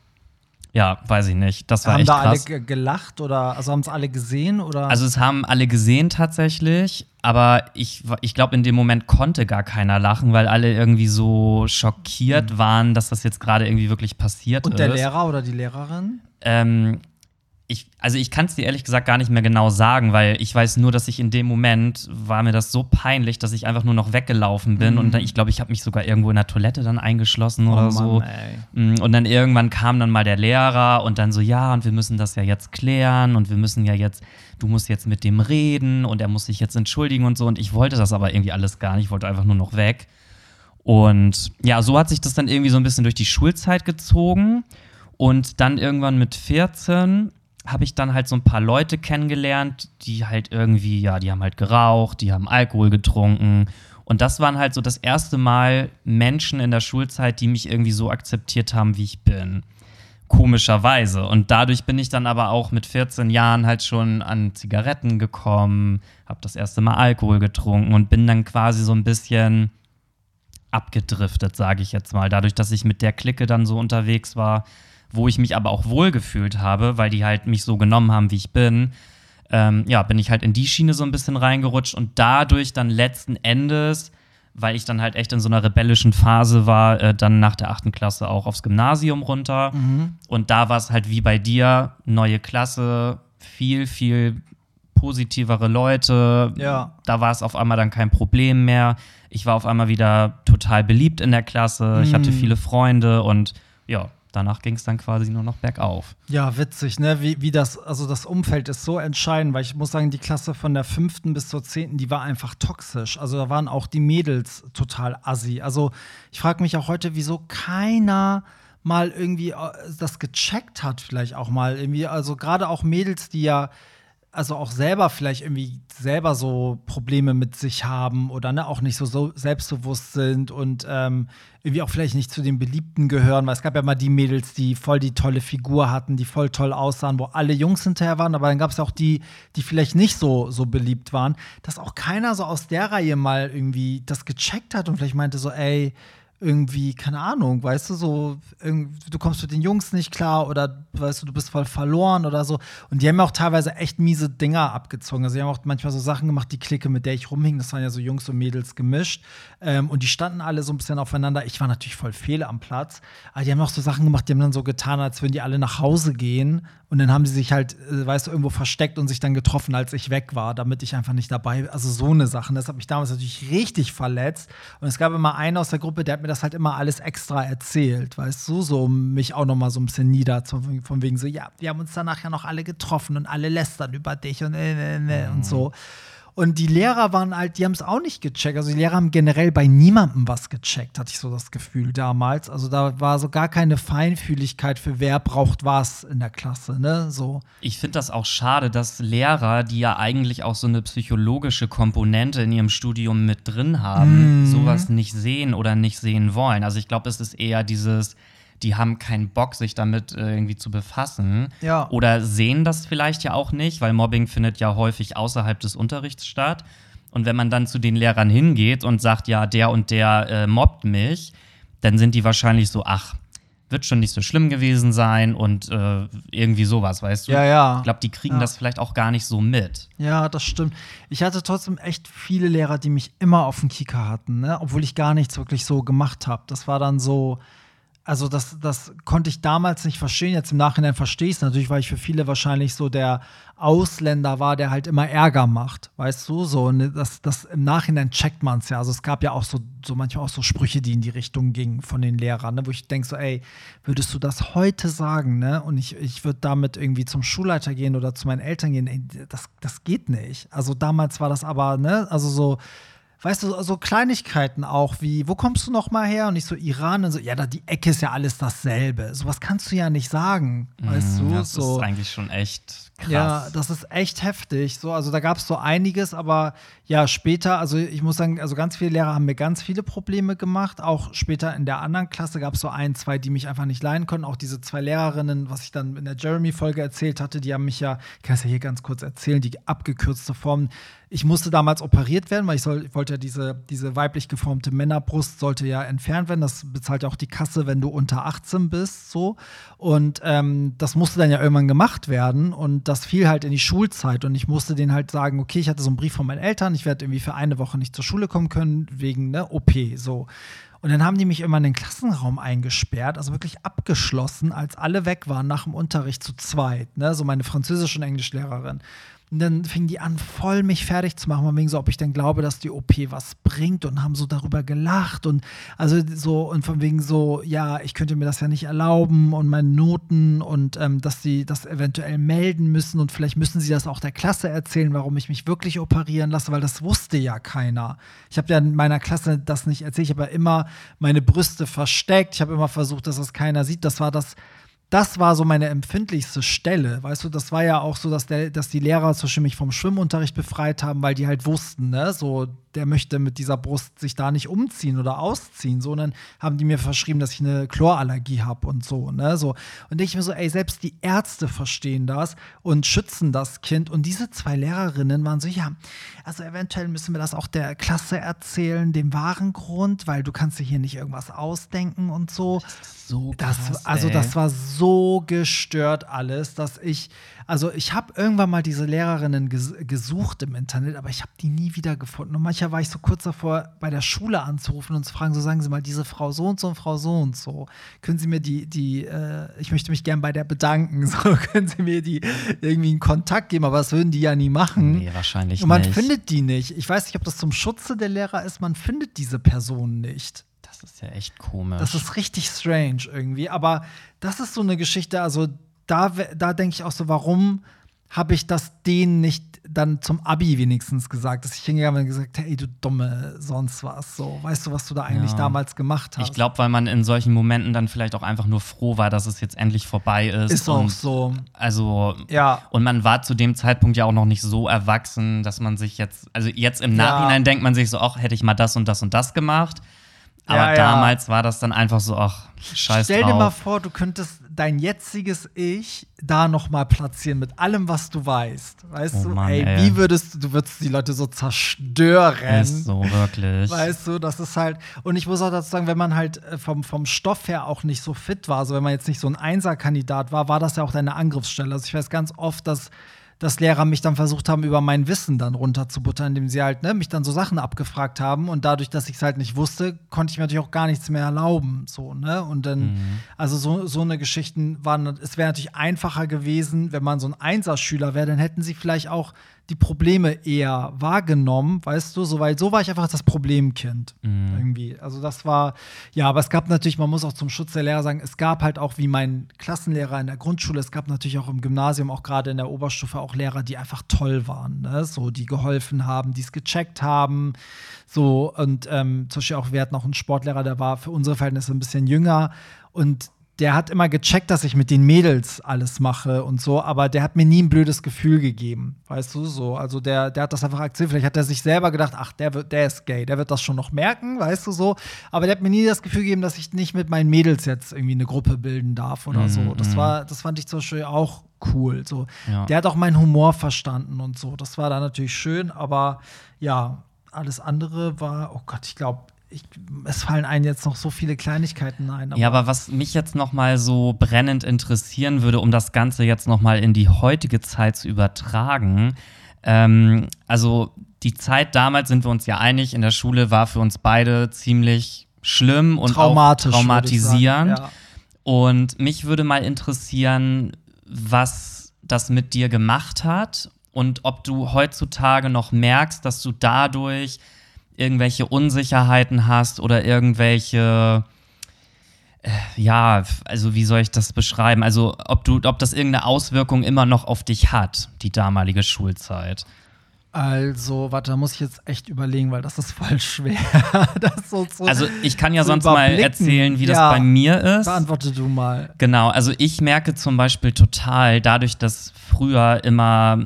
Speaker 3: ja, weiß ich nicht. Das war
Speaker 2: haben
Speaker 3: echt
Speaker 2: da
Speaker 3: krass.
Speaker 2: alle gelacht oder also haben es alle gesehen oder?
Speaker 3: Also es haben alle gesehen tatsächlich, aber ich, ich glaube, in dem Moment konnte gar keiner lachen, weil alle irgendwie so schockiert mhm. waren, dass das jetzt gerade irgendwie wirklich passiert
Speaker 2: Und
Speaker 3: ist.
Speaker 2: Und der Lehrer oder die Lehrerin?
Speaker 3: Ähm, ich, also ich kann es dir ehrlich gesagt gar nicht mehr genau sagen, weil ich weiß nur, dass ich in dem Moment war mir das so peinlich, dass ich einfach nur noch weggelaufen bin mhm. und dann, ich glaube, ich habe mich sogar irgendwo in der Toilette dann eingeschlossen oder oh Mann, so. Ey. Mm, und dann irgendwann kam dann mal der Lehrer und dann so, ja, und wir müssen das ja jetzt klären und wir müssen ja jetzt, du musst jetzt mit dem reden und er muss sich jetzt entschuldigen und so. Und ich wollte das aber irgendwie alles gar nicht, ich wollte einfach nur noch weg. Und ja, so hat sich das dann irgendwie so ein bisschen durch die Schulzeit gezogen. Und dann irgendwann mit 14 habe ich dann halt so ein paar Leute kennengelernt, die halt irgendwie, ja, die haben halt geraucht, die haben Alkohol getrunken. Und das waren halt so das erste Mal Menschen in der Schulzeit, die mich irgendwie so akzeptiert haben, wie ich bin. komischerweise. Und dadurch bin ich dann aber auch mit 14 Jahren halt schon an Zigaretten gekommen, habe das erste Mal Alkohol getrunken und bin dann quasi so ein bisschen abgedriftet, sage ich jetzt mal. Dadurch, dass ich mit der Clique dann so unterwegs war, wo ich mich aber auch wohlgefühlt habe, weil die halt mich so genommen haben, wie ich bin, ähm, ja, bin ich halt in die Schiene so ein bisschen reingerutscht und dadurch dann letzten Endes, weil ich dann halt echt in so einer rebellischen Phase war, äh, dann nach der achten Klasse auch aufs Gymnasium runter.
Speaker 2: Mhm.
Speaker 3: Und da war es halt wie bei dir, neue Klasse, viel, viel positivere Leute.
Speaker 2: Ja.
Speaker 3: Da war es auf einmal dann kein Problem mehr. Ich war auf einmal wieder total beliebt in der Klasse. Ich hatte
Speaker 2: Mhm.
Speaker 3: viele Freunde und ja, danach ging es dann quasi nur noch bergauf.
Speaker 2: Ja, witzig, ne? Wie, wie das, also das Umfeld ist so entscheidend, weil ich muss sagen, die Klasse von der fünften bis zur zehnten, die war einfach toxisch. Also da waren auch die Mädels total assi. Also ich frage mich auch heute, wieso keiner mal irgendwie äh, das gecheckt hat, vielleicht auch mal irgendwie. Also gerade auch Mädels, die ja also auch selber vielleicht irgendwie selber so Probleme mit sich haben oder ne, auch nicht so, so selbstbewusst sind und ähm, irgendwie auch vielleicht nicht zu den Beliebten gehören, weil es gab ja mal die Mädels, die voll die tolle Figur hatten, die voll toll aussahen, wo alle Jungs hinterher waren, aber dann gab es auch die, die vielleicht nicht so, so beliebt waren, dass auch keiner so aus der Reihe mal irgendwie das gecheckt hat und vielleicht meinte so, ey, irgendwie, keine Ahnung, weißt du, so, du kommst mit den Jungs nicht klar oder weißt du, du bist voll verloren oder so. Und die haben auch teilweise echt miese Dinger abgezogen. Also, die haben auch manchmal so Sachen gemacht, die Clique, mit der ich rumhing, das waren ja so Jungs und Mädels gemischt. Ähm, und die standen alle so ein bisschen aufeinander. Ich war natürlich voll fehl am Platz. Aber die haben auch so Sachen gemacht, die haben dann so getan, als würden die alle nach Hause gehen. Und dann haben sie sich halt, äh, weißt du, irgendwo versteckt und sich dann getroffen, als ich weg war, damit ich einfach nicht dabei Also so eine Sache. Das hat mich damals natürlich richtig verletzt. Und es gab immer einen aus der Gruppe, der hat mir das halt immer alles extra erzählt, weißt du, so um mich auch noch mal so ein bisschen nieder, von, von wegen so, ja, wir haben uns danach ja noch alle getroffen und alle lästern über dich und, äh, äh, äh, und so. Und die Lehrer waren halt, die haben es auch nicht gecheckt. Also die Lehrer haben generell bei niemandem was gecheckt, hatte ich so das Gefühl damals. Also da war so gar keine Feinfühligkeit für wer braucht was in der Klasse, ne? So.
Speaker 3: Ich finde das auch schade, dass Lehrer, die ja eigentlich auch so eine psychologische Komponente in ihrem Studium mit drin haben,
Speaker 2: Mhm.
Speaker 3: sowas nicht sehen oder nicht sehen wollen. Also ich glaube, es ist eher dieses, die haben keinen Bock, sich damit äh, irgendwie zu befassen.
Speaker 2: Ja.
Speaker 3: Oder sehen das vielleicht ja auch nicht, weil Mobbing findet ja häufig außerhalb des Unterrichts statt. Und wenn man dann zu den Lehrern hingeht und sagt, ja, der und der äh, mobbt mich, dann sind die wahrscheinlich so, ach, wird schon nicht so schlimm gewesen sein und äh, irgendwie sowas, weißt du?
Speaker 2: Ja, ja.
Speaker 3: Ich glaube, die kriegen
Speaker 2: Ja.
Speaker 3: das vielleicht auch gar nicht so mit.
Speaker 2: Ja, das stimmt. Ich hatte trotzdem echt viele Lehrer, die mich immer auf dem Kieker hatten, ne? obwohl ich gar nichts wirklich so gemacht habe. Das war dann so, also das, das konnte ich damals nicht verstehen. Jetzt im Nachhinein verstehe ich es natürlich, weil ich für viele wahrscheinlich so der Ausländer war, der halt immer Ärger macht, weißt du? So, ne, das, das im Nachhinein checkt man es ja. Also es gab ja auch so, so manchmal auch so Sprüche, die in die Richtung gingen von den Lehrern, ne? wo ich denke so, ey, würdest du das heute sagen, ne? Und ich, ich würde damit irgendwie zum Schulleiter gehen oder zu meinen Eltern gehen, ey, das, das geht nicht. Also damals war das aber, ne, also so, weißt du, so Kleinigkeiten auch wie, wo kommst du noch mal her? Und ich so, Iran und so, ja, da die Ecke ist ja alles dasselbe. Sowas kannst du ja nicht sagen, weißt du?
Speaker 3: Mm, das
Speaker 2: so.
Speaker 3: ist eigentlich schon echt krass.
Speaker 2: Ja, das ist echt heftig. So, also da gab es so einiges, aber ja, später, also ich muss sagen, also ganz viele Lehrer haben mir ganz viele Probleme gemacht. Auch später in der anderen Klasse gab es so ein, zwei, die mich einfach nicht leiden konnten. Auch diese zwei Lehrerinnen, was ich dann in der Jeremy-Folge erzählt hatte, die haben mich ja, ich kann es ja hier ganz kurz erzählen, die abgekürzte Form. Ich musste damals operiert werden, weil ich, soll, ich wollte ja diese, diese weiblich geformte Männerbrust sollte ja entfernt werden. Das bezahlt ja auch die Kasse, wenn du unter 18 bist, so. Und ähm, das musste dann ja irgendwann gemacht werden. Und das fiel halt in die Schulzeit. Und ich musste denen halt sagen, okay, ich hatte so einen Brief von meinen Eltern, ich werde irgendwie für eine Woche nicht zur Schule kommen können, wegen ne, OP, so. Und dann haben die mich immer in den Klassenraum eingesperrt, also wirklich abgeschlossen, als alle weg waren nach dem Unterricht zu zweit, ne? so meine französische und Englischlehrerin. Und dann fingen die an, voll mich fertig zu machen, wegen so, ob ich denn glaube, dass die OP was bringt und haben so darüber gelacht und also so und von wegen so, ja, ich könnte mir das ja nicht erlauben und meine Noten und ähm, dass sie das eventuell melden müssen und vielleicht müssen sie das auch der Klasse erzählen, warum ich mich wirklich operieren lasse, weil das wusste ja keiner. Ich habe ja in meiner Klasse das nicht erzählt, ich habe ja immer meine Brüste versteckt, ich habe immer versucht, dass das keiner sieht. Das war das das war so meine empfindlichste Stelle. Weißt du, das war ja auch so, dass, der, dass die Lehrer zum Beispiel mich vom Schwimmunterricht befreit haben, weil die halt wussten, ne, so, der möchte mit dieser Brust sich da nicht umziehen oder ausziehen, so. Und dann haben die mir verschrieben, dass ich eine Chlorallergie habe und so, ne, so. Und ich mir so, ey, selbst die Ärzte verstehen das und schützen das Kind. Und diese zwei Lehrerinnen waren so, ja, also eventuell müssen wir das auch der Klasse erzählen, dem wahren Grund, weil du kannst dir hier nicht irgendwas ausdenken und so.
Speaker 3: So
Speaker 2: Das,
Speaker 3: krass,
Speaker 2: also
Speaker 3: ey.
Speaker 2: das war so gestört alles, dass ich, also ich habe irgendwann mal diese Lehrerinnen ges gesucht im Internet, aber ich habe die nie wieder gefunden. Und manchmal war ich so kurz davor, bei der Schule anzurufen und zu fragen, so sagen Sie mal, diese Frau so und so und Frau so und so, können Sie mir die, die, äh, ich möchte mich gern bei der bedanken, so können Sie mir die irgendwie einen Kontakt geben, aber das würden die ja nie machen.
Speaker 3: Nee, wahrscheinlich
Speaker 2: und man
Speaker 3: nicht.
Speaker 2: findet die nicht. Ich weiß nicht, ob das zum Schutze der Lehrer ist, man findet diese Personen nicht.
Speaker 3: Das ist ja echt komisch.
Speaker 2: Das ist richtig strange irgendwie. Aber das ist so eine Geschichte, also da, da denke ich auch so, warum habe ich das denen nicht dann zum Abi wenigstens gesagt, dass ich hingegangen bin und gesagt, hey, du dumme sonst was, so, weißt du, was du da eigentlich
Speaker 3: Ja.
Speaker 2: damals gemacht hast?
Speaker 3: ich glaube, weil man in solchen Momenten dann vielleicht auch einfach nur froh war, dass es jetzt endlich vorbei ist.
Speaker 2: ist auch
Speaker 3: und
Speaker 2: so.
Speaker 3: Also,
Speaker 2: Ja.
Speaker 3: und man war zu dem Zeitpunkt ja auch noch nicht so erwachsen, dass man sich jetzt, also jetzt im
Speaker 2: Ja.
Speaker 3: Nachhinein denkt man sich so, ach, hätte ich mal das und das und das gemacht. Aber
Speaker 2: Ja, ja.
Speaker 3: damals war das dann einfach so, ach, scheiß
Speaker 2: Stell
Speaker 3: drauf.
Speaker 2: dir mal vor, du könntest dein jetziges Ich da noch mal platzieren mit allem, was du weißt. Weißt
Speaker 3: Oh
Speaker 2: du,
Speaker 3: Mann,
Speaker 2: ey,
Speaker 3: ey.
Speaker 2: wie würdest du, du würdest die Leute so zerstören.
Speaker 3: ist so wirklich.
Speaker 2: Weißt du, das ist halt, und ich muss auch dazu sagen, wenn man halt äh, vom, vom Stoff her auch nicht so fit war, also wenn man jetzt nicht so ein Einser-Kandidat war, war das ja auch deine Angriffsstelle. Also ich weiß ganz oft, dass, dass Lehrer mich dann versucht haben, über mein Wissen dann runterzubuttern, indem sie halt ne, mich dann so Sachen abgefragt haben. Und dadurch, dass ich es halt nicht wusste, konnte ich mir natürlich auch gar nichts mehr erlauben. So, ne? Und dann, also so, so eine Geschichten waren, es wäre natürlich einfacher gewesen, wenn man so ein Einser-Schüler wäre, dann hätten sie vielleicht auch die Probleme eher wahrgenommen, weißt du, so, weil so war ich einfach das Problemkind irgendwie. Also das war, ja, aber es gab natürlich, man muss auch zum Schutz der Lehrer sagen, es gab halt auch wie mein Klassenlehrer in der Grundschule, es gab natürlich auch im Gymnasium, auch gerade in der Oberstufe, auch Lehrer, die einfach toll waren, ne? so, die geholfen haben, die es gecheckt haben, so, und ähm, zum Beispiel auch, wir hatten auch einen Sportlehrer, der war für unsere Verhältnisse ein bisschen jünger und der hat immer gecheckt, dass ich mit den Mädels alles mache und so, aber der hat mir nie ein blödes Gefühl gegeben, weißt du, so. Also der, der hat das einfach akzeptiert. Vielleicht hat er sich selber gedacht, ach, der, wird, der ist gay, der wird das schon noch merken, weißt du, so. Aber der hat mir nie das Gefühl gegeben, dass ich nicht mit meinen Mädels jetzt irgendwie eine Gruppe bilden darf oder so. Das war, das fand ich zum Beispiel auch cool, so.
Speaker 3: Ja.
Speaker 2: Der hat auch meinen Humor verstanden und so. Das war dann natürlich schön, aber ja, alles andere war, oh Gott, ich glaube, ich, es fallen einem jetzt noch so viele Kleinigkeiten ein.
Speaker 3: Ja, aber was mich jetzt noch mal so brennend interessieren würde, um das Ganze jetzt noch mal in die heutige Zeit zu übertragen, ähm, also die Zeit damals sind wir uns ja einig, in der Schule war für uns beide ziemlich schlimm und
Speaker 2: traumatisch.
Speaker 3: auch traumatisierend.
Speaker 2: sagen.
Speaker 3: Und mich würde mal interessieren, was das mit dir gemacht hat und ob du heutzutage noch merkst, dass du dadurch irgendwelche Unsicherheiten hast oder irgendwelche äh, ja, also wie soll ich das beschreiben? Also, ob du, ob das irgendeine Auswirkung immer noch auf dich hat, die damalige Schulzeit.
Speaker 2: Also, warte, da muss ich jetzt echt überlegen, weil das ist voll schwer. das so zu,
Speaker 3: Also, ich kann ja sonst mal erzählen, wie das
Speaker 2: Ja,
Speaker 3: bei mir ist.
Speaker 2: Beantworte du mal.
Speaker 3: Genau, also ich merke zum Beispiel total, dadurch, dass früher immer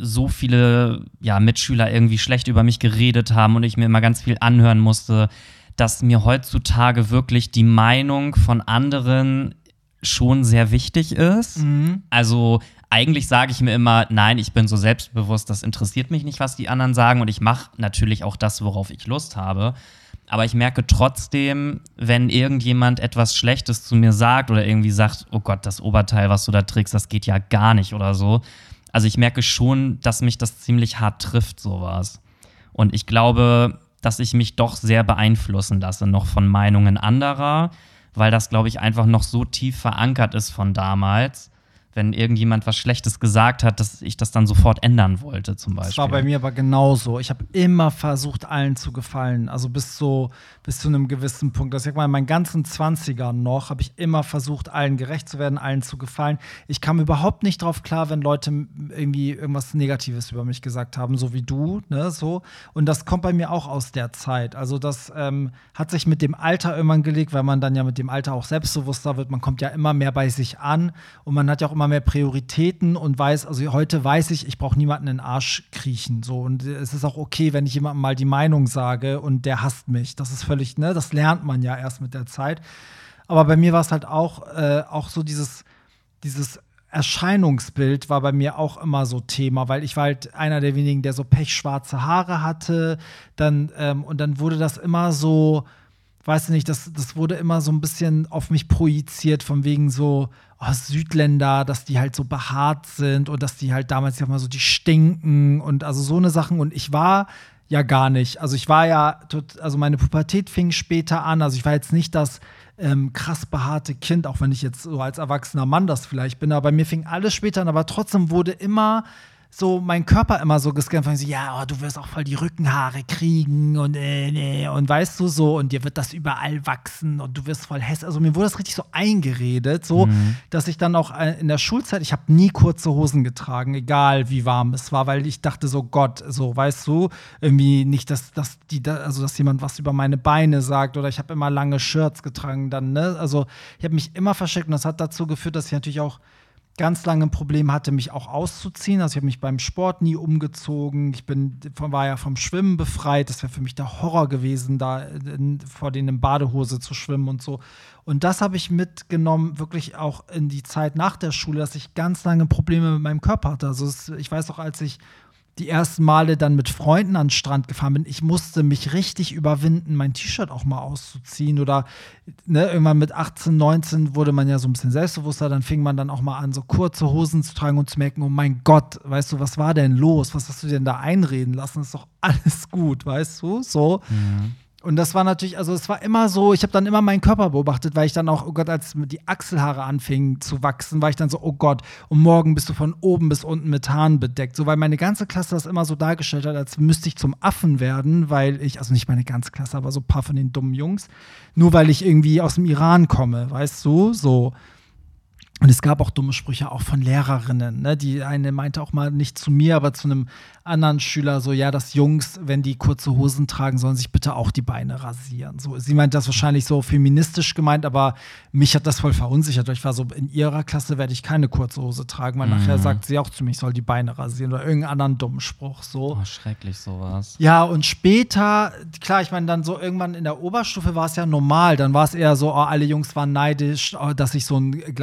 Speaker 3: so viele ja, Mitschüler irgendwie schlecht über mich geredet haben und ich mir immer ganz viel anhören musste, dass mir heutzutage wirklich die Meinung von anderen schon sehr wichtig ist.
Speaker 2: Mhm.
Speaker 3: Also eigentlich sage ich mir immer, nein, ich bin so selbstbewusst, das interessiert mich nicht, was die anderen sagen und ich mache natürlich auch das, worauf ich Lust habe. Aber ich merke trotzdem, wenn irgendjemand etwas Schlechtes zu mir sagt oder irgendwie sagt, oh Gott, das Oberteil, was du da trägst, das geht ja gar nicht oder so. Also ich merke schon, dass mich das ziemlich hart trifft, sowas. Und ich glaube, dass ich mich doch sehr beeinflussen lasse, noch von Meinungen anderer, weil das, glaube ich, einfach noch so tief verankert ist von damals, wenn irgendjemand was Schlechtes gesagt hat, dass ich das dann sofort ändern wollte, zum Beispiel.
Speaker 2: Das war bei mir aber genauso. Ich habe immer versucht, allen zu gefallen. Also bis so, bis zu einem gewissen Punkt. Das ich mal in meinen ganzen 20ern noch, habe ich immer versucht, allen gerecht zu werden, allen zu gefallen. Ich kam überhaupt nicht drauf klar, wenn Leute irgendwie irgendwas Negatives über mich gesagt haben, so wie du, ne, so. Und das kommt bei mir auch aus der Zeit. Also das ähm, hat sich mit dem Alter irgendwann gelegt, weil man dann ja mit dem Alter auch selbstbewusster wird. Man kommt ja immer mehr bei sich an und man hat ja auch immer mehr Prioritäten und weiß, also heute weiß ich, ich brauche niemanden in den Arsch kriechen. So. Und es ist auch okay, wenn ich jemandem mal die Meinung sage und der hasst mich. Das ist völlig, ne, das lernt man ja erst mit der Zeit. Aber bei mir war es halt auch, äh, auch so dieses, dieses Erscheinungsbild war bei mir auch immer so Thema, weil ich war halt einer der wenigen, der so pechschwarze Haare hatte. Dann, ähm, und dann wurde das immer so, weiß nicht, das, das wurde immer so ein bisschen auf mich projiziert, von wegen so, oh, Südländer, dass die halt so behaart sind und dass die halt damals ja mal so die stinken und also so eine Sachen. Und ich war ja gar nicht. Also ich war ja, also meine Pubertät fing später an. Also ich war jetzt nicht das ähm, krass behaarte Kind, auch wenn ich jetzt so als erwachsener Mann das vielleicht bin. Aber bei mir fing alles später an. Aber trotzdem wurde immer so mein Körper immer so gescannt, von so, ja, oh, du wirst auch voll die Rückenhaare kriegen und äh, nee, und weißt du so, und dir wird das überall wachsen und du wirst voll hässlich. Also mir wurde das richtig so eingeredet, so, mhm. dass ich dann auch äh, in der Schulzeit, ich habe nie kurze Hosen getragen, egal wie warm es war, weil ich dachte so, Gott, so, weißt du, irgendwie nicht, dass, dass die, also dass jemand was über meine Beine sagt oder ich habe immer lange Shirts getragen dann, ne? Also ich habe mich immer versteckt und das hat dazu geführt, dass ich natürlich auch ganz lange ein Problem hatte, mich auch auszuziehen. Also ich habe mich beim Sport nie umgezogen. Ich bin, war ja vom Schwimmen befreit. Das wäre für mich der Horror gewesen, da in, vor denen in Badehose zu schwimmen und so. Und das habe ich mitgenommen, wirklich auch in die Zeit nach der Schule, dass ich ganz lange Probleme mit meinem Körper hatte. Also es, ich weiß auch, als ich die ersten Male dann mit Freunden an den Strand gefahren bin, ich musste mich richtig überwinden, mein T-Shirt auch mal auszuziehen. Oder ne, irgendwann mit 18, 19 wurde man ja so ein bisschen selbstbewusster, dann fing man dann auch mal an, so kurze Hosen zu tragen und zu merken, oh mein Gott, weißt du, was war denn los? Was hast du denn da einreden lassen? Ist doch alles gut, weißt du? So. Mhm. Und das war natürlich, also es war immer so, ich habe dann immer meinen Körper beobachtet, weil ich dann auch, oh Gott, als die Achselhaare anfingen zu wachsen, war ich dann so, oh Gott, und morgen bist du von oben bis unten mit Haaren bedeckt. So, weil meine ganze Klasse das immer so dargestellt hat, als müsste ich zum Affen werden, weil ich, also nicht meine ganze Klasse, aber so ein paar von den dummen Jungs, nur weil ich irgendwie aus dem Iran komme, weißt du, so. Und es gab auch dumme Sprüche auch von Lehrerinnen. Ne? Die eine meinte auch mal nicht zu mir, aber zu einem anderen Schüler so, ja, dass Jungs, wenn die kurze Hosen tragen, sollen sich bitte auch die Beine rasieren. So, sie meint das wahrscheinlich so feministisch gemeint, aber mich hat das voll verunsichert. Ich war so, in ihrer Klasse werde ich keine kurze Hose tragen, weil mhm. nachher sagt sie auch zu mir, ich soll die Beine rasieren oder irgendeinen anderen dummen Spruch. So.
Speaker 3: Oh, schrecklich sowas.
Speaker 2: Ja, und später, klar, ich meine, dann so irgendwann in der Oberstufe war es ja normal. Dann war es eher so, oh, alle Jungs waren neidisch, oh, dass ich so einen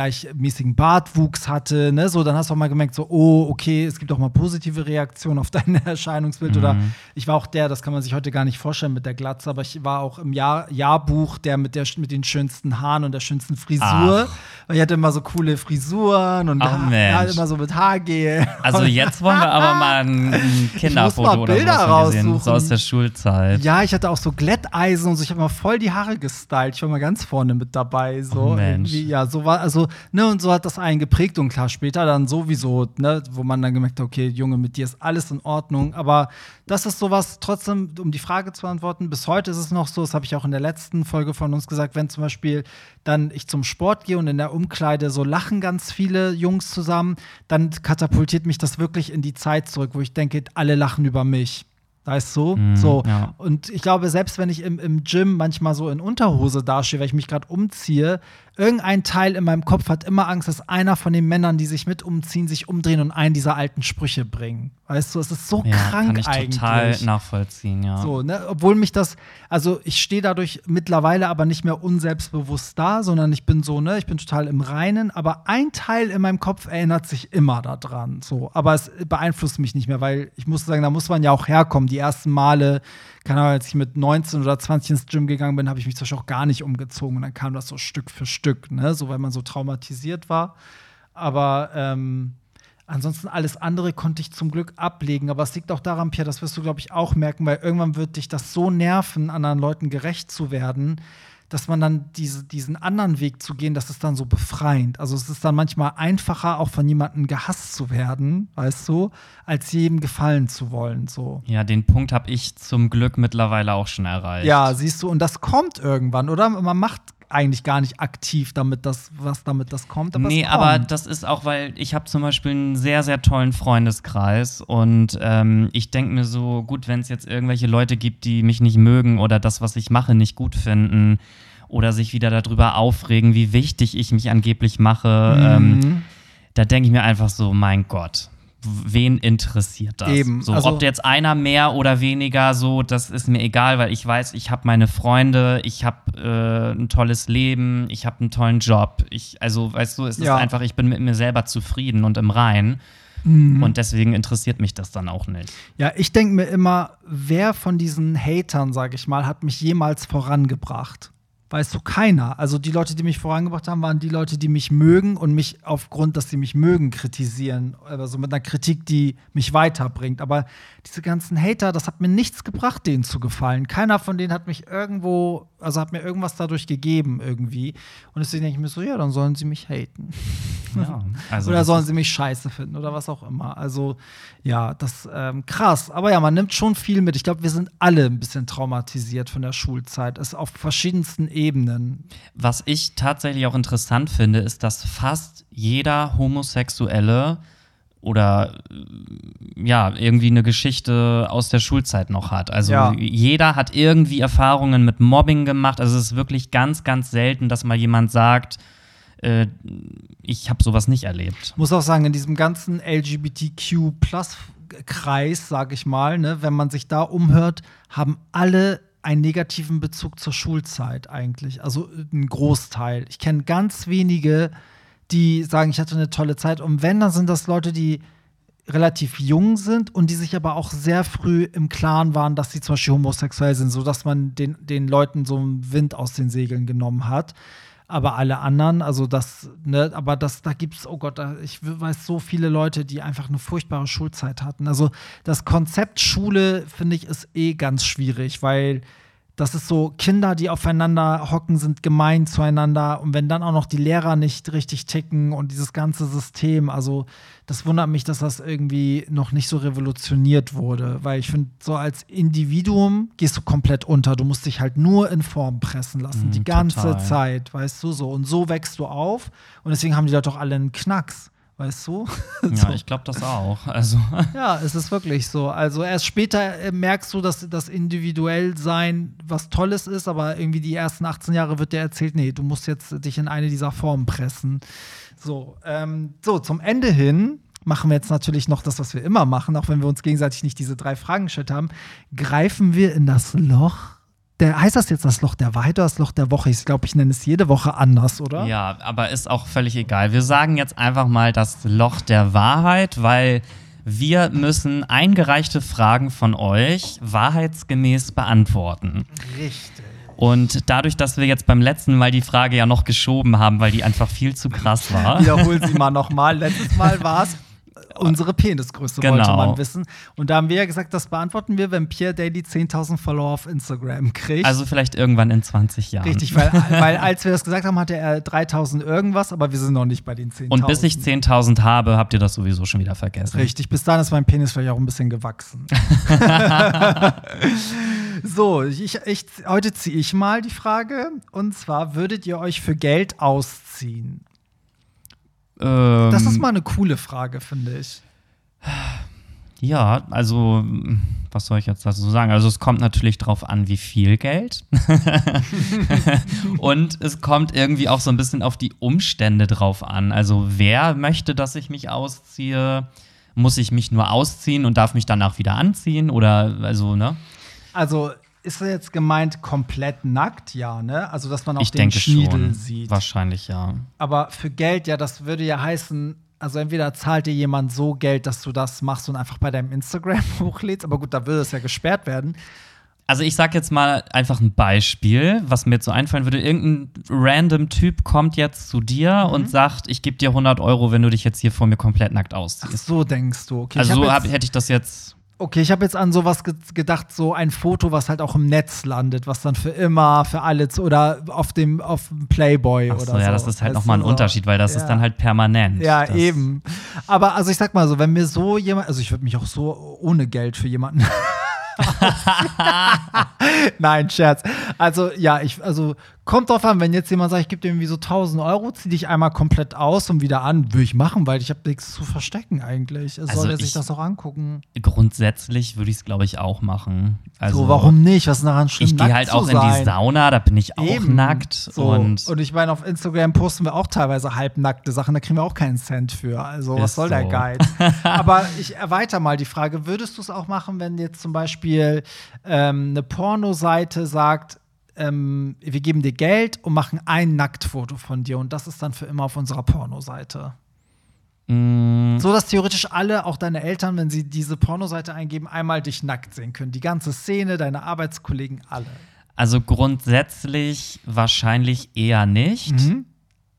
Speaker 2: gleichmäßigen Bartwuchs hatte. Ne? So, dann hast du auch mal gemerkt, so, oh, okay, es gibt auch mal positive Reaktionen auf dein Erscheinungsbild. Mhm. Oder ich war auch der, das kann man sich heute gar nicht vorstellen mit der Glatze, aber ich war auch im Jahr, Jahrbuch der mit, der mit den schönsten Haaren und der schönsten Frisur. Ach. Weil ich hatte immer so coole Frisuren und
Speaker 3: Ach,
Speaker 2: ja, immer so mit Haargel.
Speaker 3: Also jetzt wollen wir aber mal ein Kinderfoto oder Bilder raussuchen. so aus der Schulzeit.
Speaker 2: Ja, ich hatte auch so Glätteisen und so. Ich habe mal voll die Haare gestylt. Ich war mal ganz vorne mit dabei. So oh,
Speaker 3: Mensch.
Speaker 2: ja, so war, also, ne, und so hat das einen geprägt und klar, später dann sowieso, ne, wo man dann gemerkt hat, okay, Junge, mit dir ist alles in Ordnung. Aber das ist sowas, trotzdem, um die Frage zu antworten, bis heute ist es noch so, das habe ich auch in der letzten Folge von uns gesagt, wenn zum Beispiel dann ich zum Sport gehe und in der Umkleide so lachen ganz viele Jungs zusammen, dann katapultiert mich das wirklich in die Zeit zurück, wo ich denke, alle lachen über mich. Weißt du? Mm, so. Ja. Und ich glaube, selbst wenn ich im, im Gym manchmal so in Unterhose dastehe, weil ich mich gerade umziehe, irgendein Teil in meinem Kopf hat immer Angst, dass einer von den Männern, die sich mit umziehen, sich umdrehen und einen dieser alten Sprüche bringen. Weißt du, es ist so
Speaker 3: ja,
Speaker 2: krank
Speaker 3: kann ich
Speaker 2: eigentlich.
Speaker 3: total nachvollziehen, ja.
Speaker 2: So, ne? Obwohl mich das, also ich stehe dadurch mittlerweile aber nicht mehr unselbstbewusst da, sondern ich bin so, ne, ich bin total im Reinen, aber ein Teil in meinem Kopf erinnert sich immer daran. So, aber es beeinflusst mich nicht mehr, weil ich muss sagen, da muss man ja auch herkommen. Die ersten Male keine Ahnung, als ich mit 19 oder 20 ins Gym gegangen bin, habe ich mich zum Beispiel auch gar nicht umgezogen und dann kam das so Stück für Stück, ne? so weil man so traumatisiert war. Aber ähm, ansonsten alles andere konnte ich zum Glück ablegen. Aber es liegt auch daran, Pierre, das wirst du, glaube ich, auch merken, weil irgendwann wird dich das so nerven, anderen Leuten gerecht zu werden, dass man dann diese, diesen anderen Weg zu gehen, das ist dann so befreiend. Also es ist dann manchmal einfacher, auch von jemandem gehasst zu werden, weißt du, als jedem gefallen zu wollen. So.
Speaker 3: Ja, den Punkt habe ich zum Glück mittlerweile auch schon erreicht.
Speaker 2: Ja, siehst du, und das kommt irgendwann, oder? Man macht eigentlich gar nicht aktiv damit, das, was damit das kommt.
Speaker 3: Aber nee, aber das ist auch, weil ich habe zum Beispiel einen sehr, sehr tollen Freundeskreis und ähm, ich denke mir so, gut, wenn es jetzt irgendwelche Leute gibt, die mich nicht mögen oder das, was ich mache, nicht gut finden oder sich wieder darüber aufregen, wie wichtig ich mich angeblich mache, mhm. ähm, da denke ich mir einfach so, mein Gott wen interessiert das?
Speaker 2: Eben.
Speaker 3: So, also, ob jetzt einer mehr oder weniger so, das ist mir egal, weil ich weiß, ich habe meine Freunde, ich habe äh, ein tolles Leben, ich habe einen tollen Job. Ich, also, weißt du, es ja. ist einfach, ich bin mit mir selber zufrieden und im Rein. Mhm. Und deswegen interessiert mich das dann auch nicht.
Speaker 2: Ja, ich denke mir immer, wer von diesen Hatern, sage ich mal, hat mich jemals vorangebracht? Weißt du, keiner. Also die Leute, die mich vorangebracht haben, waren die Leute, die mich mögen und mich aufgrund, dass sie mich mögen, kritisieren. Also mit einer Kritik, die mich weiterbringt. Aber diese ganzen Hater, das hat mir nichts gebracht, denen zu gefallen. Keiner von denen hat mich irgendwo, also hat mir irgendwas dadurch gegeben irgendwie. Und deswegen denke ich mir so, ja, dann sollen sie mich haten. Ja, also oder sollen sie mich scheiße finden oder was auch immer. Also ja, das ähm, krass. Aber ja, man nimmt schon viel mit. Ich glaube, wir sind alle ein bisschen traumatisiert von der Schulzeit. Es auf verschiedensten Ebenen.
Speaker 3: Was ich tatsächlich auch interessant finde, ist, dass fast jeder Homosexuelle oder ja, irgendwie eine Geschichte aus der Schulzeit noch hat. Also ja. jeder hat irgendwie Erfahrungen mit Mobbing gemacht. Also es ist wirklich ganz, ganz selten, dass mal jemand sagt, äh, ich habe sowas nicht erlebt.
Speaker 2: Muss auch sagen, in diesem ganzen LGBTQ-Plus-Kreis, sage ich mal, ne, wenn man sich da umhört, haben alle einen negativen Bezug zur Schulzeit eigentlich. Also ein Großteil. Ich kenne ganz wenige, die sagen, ich hatte eine tolle Zeit. Und wenn, dann sind das Leute, die relativ jung sind und die sich aber auch sehr früh im Klaren waren, dass sie zum Beispiel homosexuell sind, sodass man den, den Leuten so einen Wind aus den Segeln genommen hat. Aber alle anderen, also das, ne, aber das, da gibt es, oh Gott, da, ich weiß so viele Leute, die einfach eine furchtbare Schulzeit hatten. Also das Konzept Schule, finde ich, ist eh ganz schwierig, weil das ist so, Kinder, die aufeinander hocken, sind gemein zueinander. Und wenn dann auch noch die Lehrer nicht richtig ticken und dieses ganze System, also das wundert mich, dass das irgendwie noch nicht so revolutioniert wurde. Weil ich finde, so als Individuum gehst du komplett unter. Du musst dich halt nur in Form pressen lassen, mm, die ganze total. Zeit, weißt du so. Und so wächst du auf. Und deswegen haben die da doch alle einen Knacks weißt du?
Speaker 3: Ja, so. ich glaube das auch. Also.
Speaker 2: Ja, es ist wirklich so. Also erst später äh, merkst du, dass das Individuellsein was Tolles ist, aber irgendwie die ersten 18 Jahre wird dir erzählt, nee, du musst jetzt dich in eine dieser Formen pressen. So, ähm, so zum Ende hin machen wir jetzt natürlich noch das, was wir immer machen, auch wenn wir uns gegenseitig nicht diese drei Fragen gestellt haben. Greifen wir in das Loch der, heißt das jetzt das Loch der Wahrheit oder das Loch der Woche? Ich glaube, ich nenne es jede Woche anders, oder?
Speaker 3: Ja, aber ist auch völlig egal. Wir sagen jetzt einfach mal das Loch der Wahrheit, weil wir müssen eingereichte Fragen von euch wahrheitsgemäß beantworten.
Speaker 2: Richtig.
Speaker 3: Und dadurch, dass wir jetzt beim letzten Mal die Frage ja noch geschoben haben, weil die einfach viel zu krass war.
Speaker 2: Wiederholen Sie mal nochmal. Letztes Mal war es, unsere Penisgröße genau. wollte man wissen. Und da haben wir ja gesagt, das beantworten wir, wenn Pierre Daly 10.000 Follower auf Instagram kriegt.
Speaker 3: Also vielleicht irgendwann in 20 Jahren.
Speaker 2: Richtig, weil, weil als wir das gesagt haben, hatte er 3.000 irgendwas, aber wir sind noch nicht bei den 10.000.
Speaker 3: Und bis ich 10.000 habe, habt ihr das sowieso schon wieder vergessen.
Speaker 2: Richtig, bis dahin ist mein Penis vielleicht auch ein bisschen gewachsen. so, ich, ich, heute ziehe ich mal die Frage. Und zwar, würdet ihr euch für Geld ausziehen?
Speaker 3: Ähm,
Speaker 2: das ist mal eine coole Frage, finde ich.
Speaker 3: Ja, also was soll ich jetzt dazu sagen? Also es kommt natürlich drauf an, wie viel Geld. und es kommt irgendwie auch so ein bisschen auf die Umstände drauf an. Also wer möchte, dass ich mich ausziehe? Muss ich mich nur ausziehen und darf mich danach wieder anziehen? Oder also, ne?
Speaker 2: Also ist das jetzt gemeint komplett nackt? Ja, ne? Also, dass man auch ich den Schniedel schon. sieht.
Speaker 3: Wahrscheinlich, ja.
Speaker 2: Aber für Geld, ja, das würde ja heißen, also entweder zahlt dir jemand so Geld, dass du das machst und einfach bei deinem Instagram hochlädst, aber gut, da würde es ja gesperrt werden.
Speaker 3: Also ich sag jetzt mal einfach ein Beispiel, was mir jetzt so einfallen würde. Irgendein random Typ kommt jetzt zu dir mhm. und sagt, ich gebe dir 100 Euro, wenn du dich jetzt hier vor mir komplett nackt ausziehst. Ach
Speaker 2: so denkst du. Okay,
Speaker 3: also so hab, hätte ich das jetzt
Speaker 2: Okay, ich habe jetzt an sowas ge gedacht, so ein Foto, was halt auch im Netz landet, was dann für immer, für alle oder auf dem auf dem Playboy
Speaker 3: Ach
Speaker 2: oder
Speaker 3: so,
Speaker 2: so.
Speaker 3: ja, das ist halt nochmal ein
Speaker 2: so.
Speaker 3: Unterschied, weil das
Speaker 2: Ja.
Speaker 3: ist dann halt permanent.
Speaker 2: Ja,
Speaker 3: das,
Speaker 2: eben. Aber also ich sag mal so, wenn mir so jemand, also ich würde mich auch so ohne Geld für jemanden. Nein, Scherz. Also ja, ich, also kommt drauf an, wenn jetzt jemand sagt, ich gebe dir irgendwie so 1000 Euro, zieh dich einmal komplett aus und wieder an, würde ich machen, weil ich habe nichts zu verstecken eigentlich.
Speaker 3: Also
Speaker 2: soll er sich
Speaker 3: ich-
Speaker 2: das auch angucken.
Speaker 3: Grundsätzlich würde ich es, glaube ich, auch machen. Also,
Speaker 2: so, warum nicht? Was ist daran schlimm?
Speaker 3: Ich gehe halt auch in die? Sauna, da bin ich auch
Speaker 2: Eben.
Speaker 3: nackt.
Speaker 2: So.
Speaker 3: Und,
Speaker 2: Und, ich meine, auf Instagram posten wir auch teilweise halbnackte Sachen, da kriegen wir auch keinen Cent für. Also, was soll der
Speaker 3: so.
Speaker 2: Geiz? Aber ich erweitere mal die Frage: Würdest du es auch machen, wenn jetzt zum Beispiel ähm, eine Pornoseite sagt, ähm, wir geben dir Geld und machen ein Nacktfoto von dir und das ist dann für immer auf unserer Pornoseite?
Speaker 3: mh,
Speaker 2: So dass theoretisch alle, auch deine Eltern, wenn sie diese Pornoseite eingeben, einmal dich nackt sehen können. Die ganze Szene, deine Arbeitskollegen, alle.
Speaker 3: also grundsätzlich wahrscheinlich eher nicht.
Speaker 2: Mhm.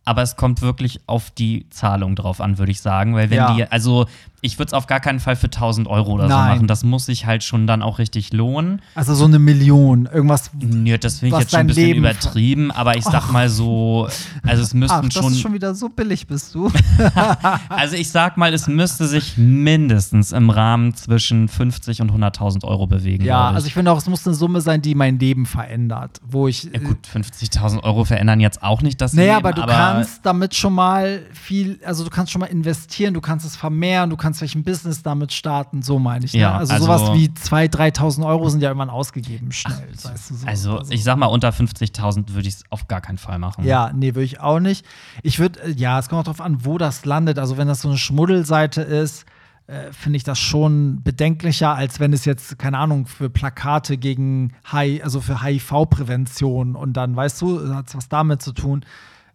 Speaker 3: Aber es kommt wirklich auf die Zahlung drauf an, würde ich sagen. Weil wenn
Speaker 2: Ja.
Speaker 3: die, also ich würde es auf gar keinen Fall für 1000 Euro oder so
Speaker 2: Nein.
Speaker 3: machen. Das muss sich halt schon dann auch richtig lohnen.
Speaker 2: Also so eine Million, irgendwas.
Speaker 3: Nee, das finde ich jetzt schon ein bisschen
Speaker 2: Leben-
Speaker 3: übertrieben, aber ich sag mal so, also es
Speaker 2: Ach,
Speaker 3: müssten
Speaker 2: das
Speaker 3: schon,
Speaker 2: ist schon wieder so billig bist du.
Speaker 3: also ich sag mal, es müsste sich mindestens im Rahmen zwischen 50 und 100.000 Euro bewegen.
Speaker 2: Ja,
Speaker 3: glaub
Speaker 2: also ich finde auch, es muss eine Summe sein, die mein Leben verändert. Wo ich.
Speaker 3: ja, gut, 50.000 Euro verändern jetzt auch nicht das
Speaker 2: Naja,
Speaker 3: Leben,
Speaker 2: aber du kannst damit schon mal viel, also du kannst schon mal investieren, du kannst es vermehren, du kannst vielleicht ein Business damit starten, so meine ich. Ne?
Speaker 3: Ja,
Speaker 2: also,
Speaker 3: also-
Speaker 2: sowas wie 2.000, 3.000 Euro sind ja irgendwann ausgegeben, schnell. weißt du, so.
Speaker 3: Also ich sag mal, unter 50.000 würde ich es auf gar keinen Fall machen.
Speaker 2: Ja, nee, würde ich auch nicht. Ich würde, äh, ja, es kommt auch darauf an, wo das landet. Also, wenn das so eine Schmuddelseite ist, äh, finde ich das schon bedenklicher, als wenn es jetzt, keine Ahnung, für Plakate gegen HIV, also für HIV-Prävention und dann, weißt du, hat es was damit zu tun.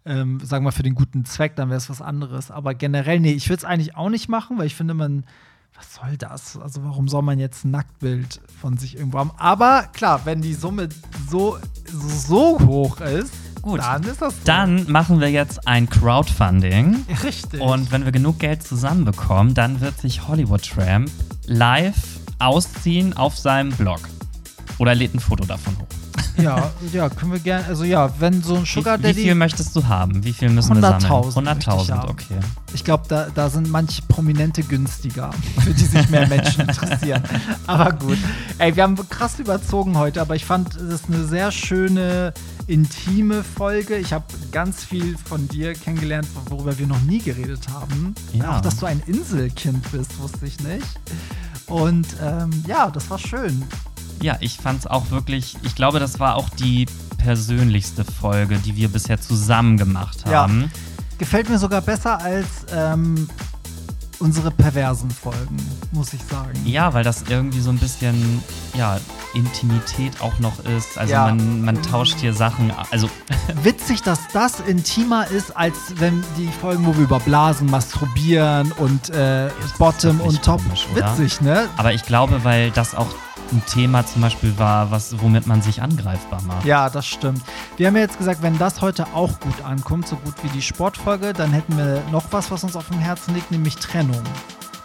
Speaker 2: Ähm, sagen wir für den guten Zweck, dann wäre es was anderes. Aber generell, nee, ich würde es eigentlich auch nicht machen, weil ich finde, man, was soll das? Also, warum soll man jetzt ein Nacktbild von sich irgendwo haben? Aber klar, wenn die Summe so, so hoch ist,
Speaker 3: Gut.
Speaker 2: dann ist das so.
Speaker 3: Dann machen wir jetzt ein Crowdfunding.
Speaker 2: Richtig.
Speaker 3: Und wenn wir genug Geld zusammenbekommen, dann wird sich Hollywood Tramp live ausziehen auf seinem Blog. Oder lädt ein Foto davon hoch.
Speaker 2: Ja, ja, können wir gerne. Also ja, wenn so ein Sugar
Speaker 3: wie, wie viel
Speaker 2: Daddy.
Speaker 3: möchtest du haben? Wie viel müssen wir sammeln?
Speaker 2: 100.000 möchte ich
Speaker 3: 100.000,
Speaker 2: haben.
Speaker 3: okay.
Speaker 2: Ich glaube, da, da sind manche Prominente günstiger, für die sich mehr Menschen interessieren. Aber gut. Ey, wir haben krass überzogen heute, aber ich fand es eine sehr schöne, intime Folge. Ich habe ganz viel von dir kennengelernt, worüber wir noch nie geredet haben.
Speaker 3: Ja.
Speaker 2: Auch, dass du ein Inselkind bist, wusste ich nicht. Und ähm, ja, das war schön.
Speaker 3: Ja, ich fand's auch wirklich, ich glaube, das war auch die persönlichste Folge, die wir bisher zusammen gemacht
Speaker 2: Ja.
Speaker 3: haben.
Speaker 2: Gefällt mir sogar besser als ähm, unsere perversen Folgen, muss ich sagen.
Speaker 3: Ja, weil das irgendwie so ein bisschen, ja, Intimität auch noch ist. Also
Speaker 2: Ja.
Speaker 3: man, man tauscht hier Sachen, also
Speaker 2: Witzig, dass das intimer ist, als wenn die Folgen, wo wir über Blasen, Masturbieren und äh, Bottom und Top.
Speaker 3: komisch?
Speaker 2: Witzig, ne?
Speaker 3: Aber ich glaube, weil das auch ein Thema zum Beispiel war, was, womit man sich angreifbar macht.
Speaker 2: Ja, das stimmt. Wir haben ja jetzt gesagt, wenn das heute auch gut ankommt, so gut wie die Sportfolge, dann hätten wir noch was, was uns auf dem Herzen liegt, nämlich Trennung.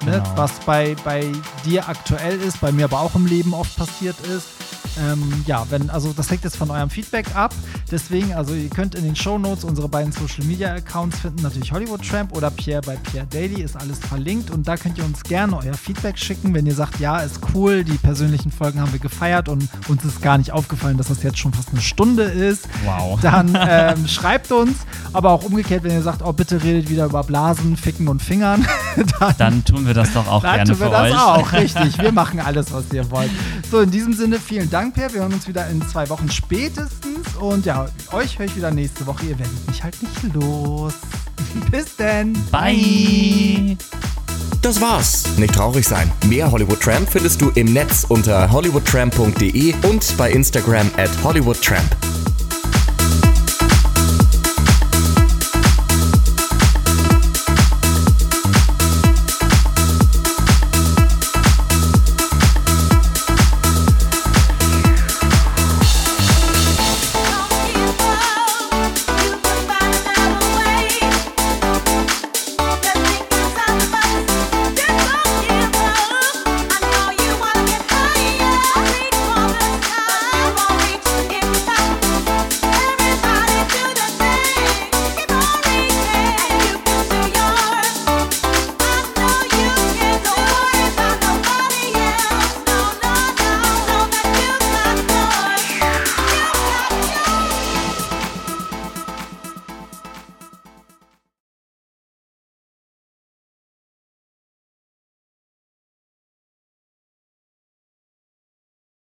Speaker 2: Ne?
Speaker 3: Genau.
Speaker 2: Was bei, bei dir aktuell ist, bei mir aber auch im Leben oft passiert ist. Ähm, ja, wenn, also das hängt jetzt von eurem Feedback ab. Deswegen, also ihr könnt in den Shownotes unsere beiden Social Media Accounts finden, natürlich Hollywood Tramp oder Pierre bei Pierre Daily, ist alles verlinkt und da könnt ihr uns gerne euer Feedback schicken, wenn ihr sagt, ja, ist cool, die persönlichen Folgen haben wir gefeiert und uns ist gar nicht aufgefallen, dass das jetzt schon fast eine Stunde ist.
Speaker 3: Wow.
Speaker 2: Dann ähm, schreibt uns, aber auch umgekehrt, wenn ihr sagt, oh, bitte redet wieder über Blasen, Ficken und Fingern, dann
Speaker 3: Dann tun wir das doch auch
Speaker 2: dann
Speaker 3: gerne
Speaker 2: tun wir das
Speaker 3: euch.
Speaker 2: auch, richtig. Wir machen alles, was ihr wollt. So, in diesem Sinne, vielen Dank, Per. Wir hören uns wieder in zwei Wochen spätestens. Und ja, euch höre ich wieder nächste Woche. Ihr werdet mich halt nicht los. Bis denn.
Speaker 3: Bye.
Speaker 1: Das war's. Nicht traurig sein. Mehr Hollywood Tramp findest du im Netz unter hollywoodtramp.de und bei Instagram at hollywoodtramp.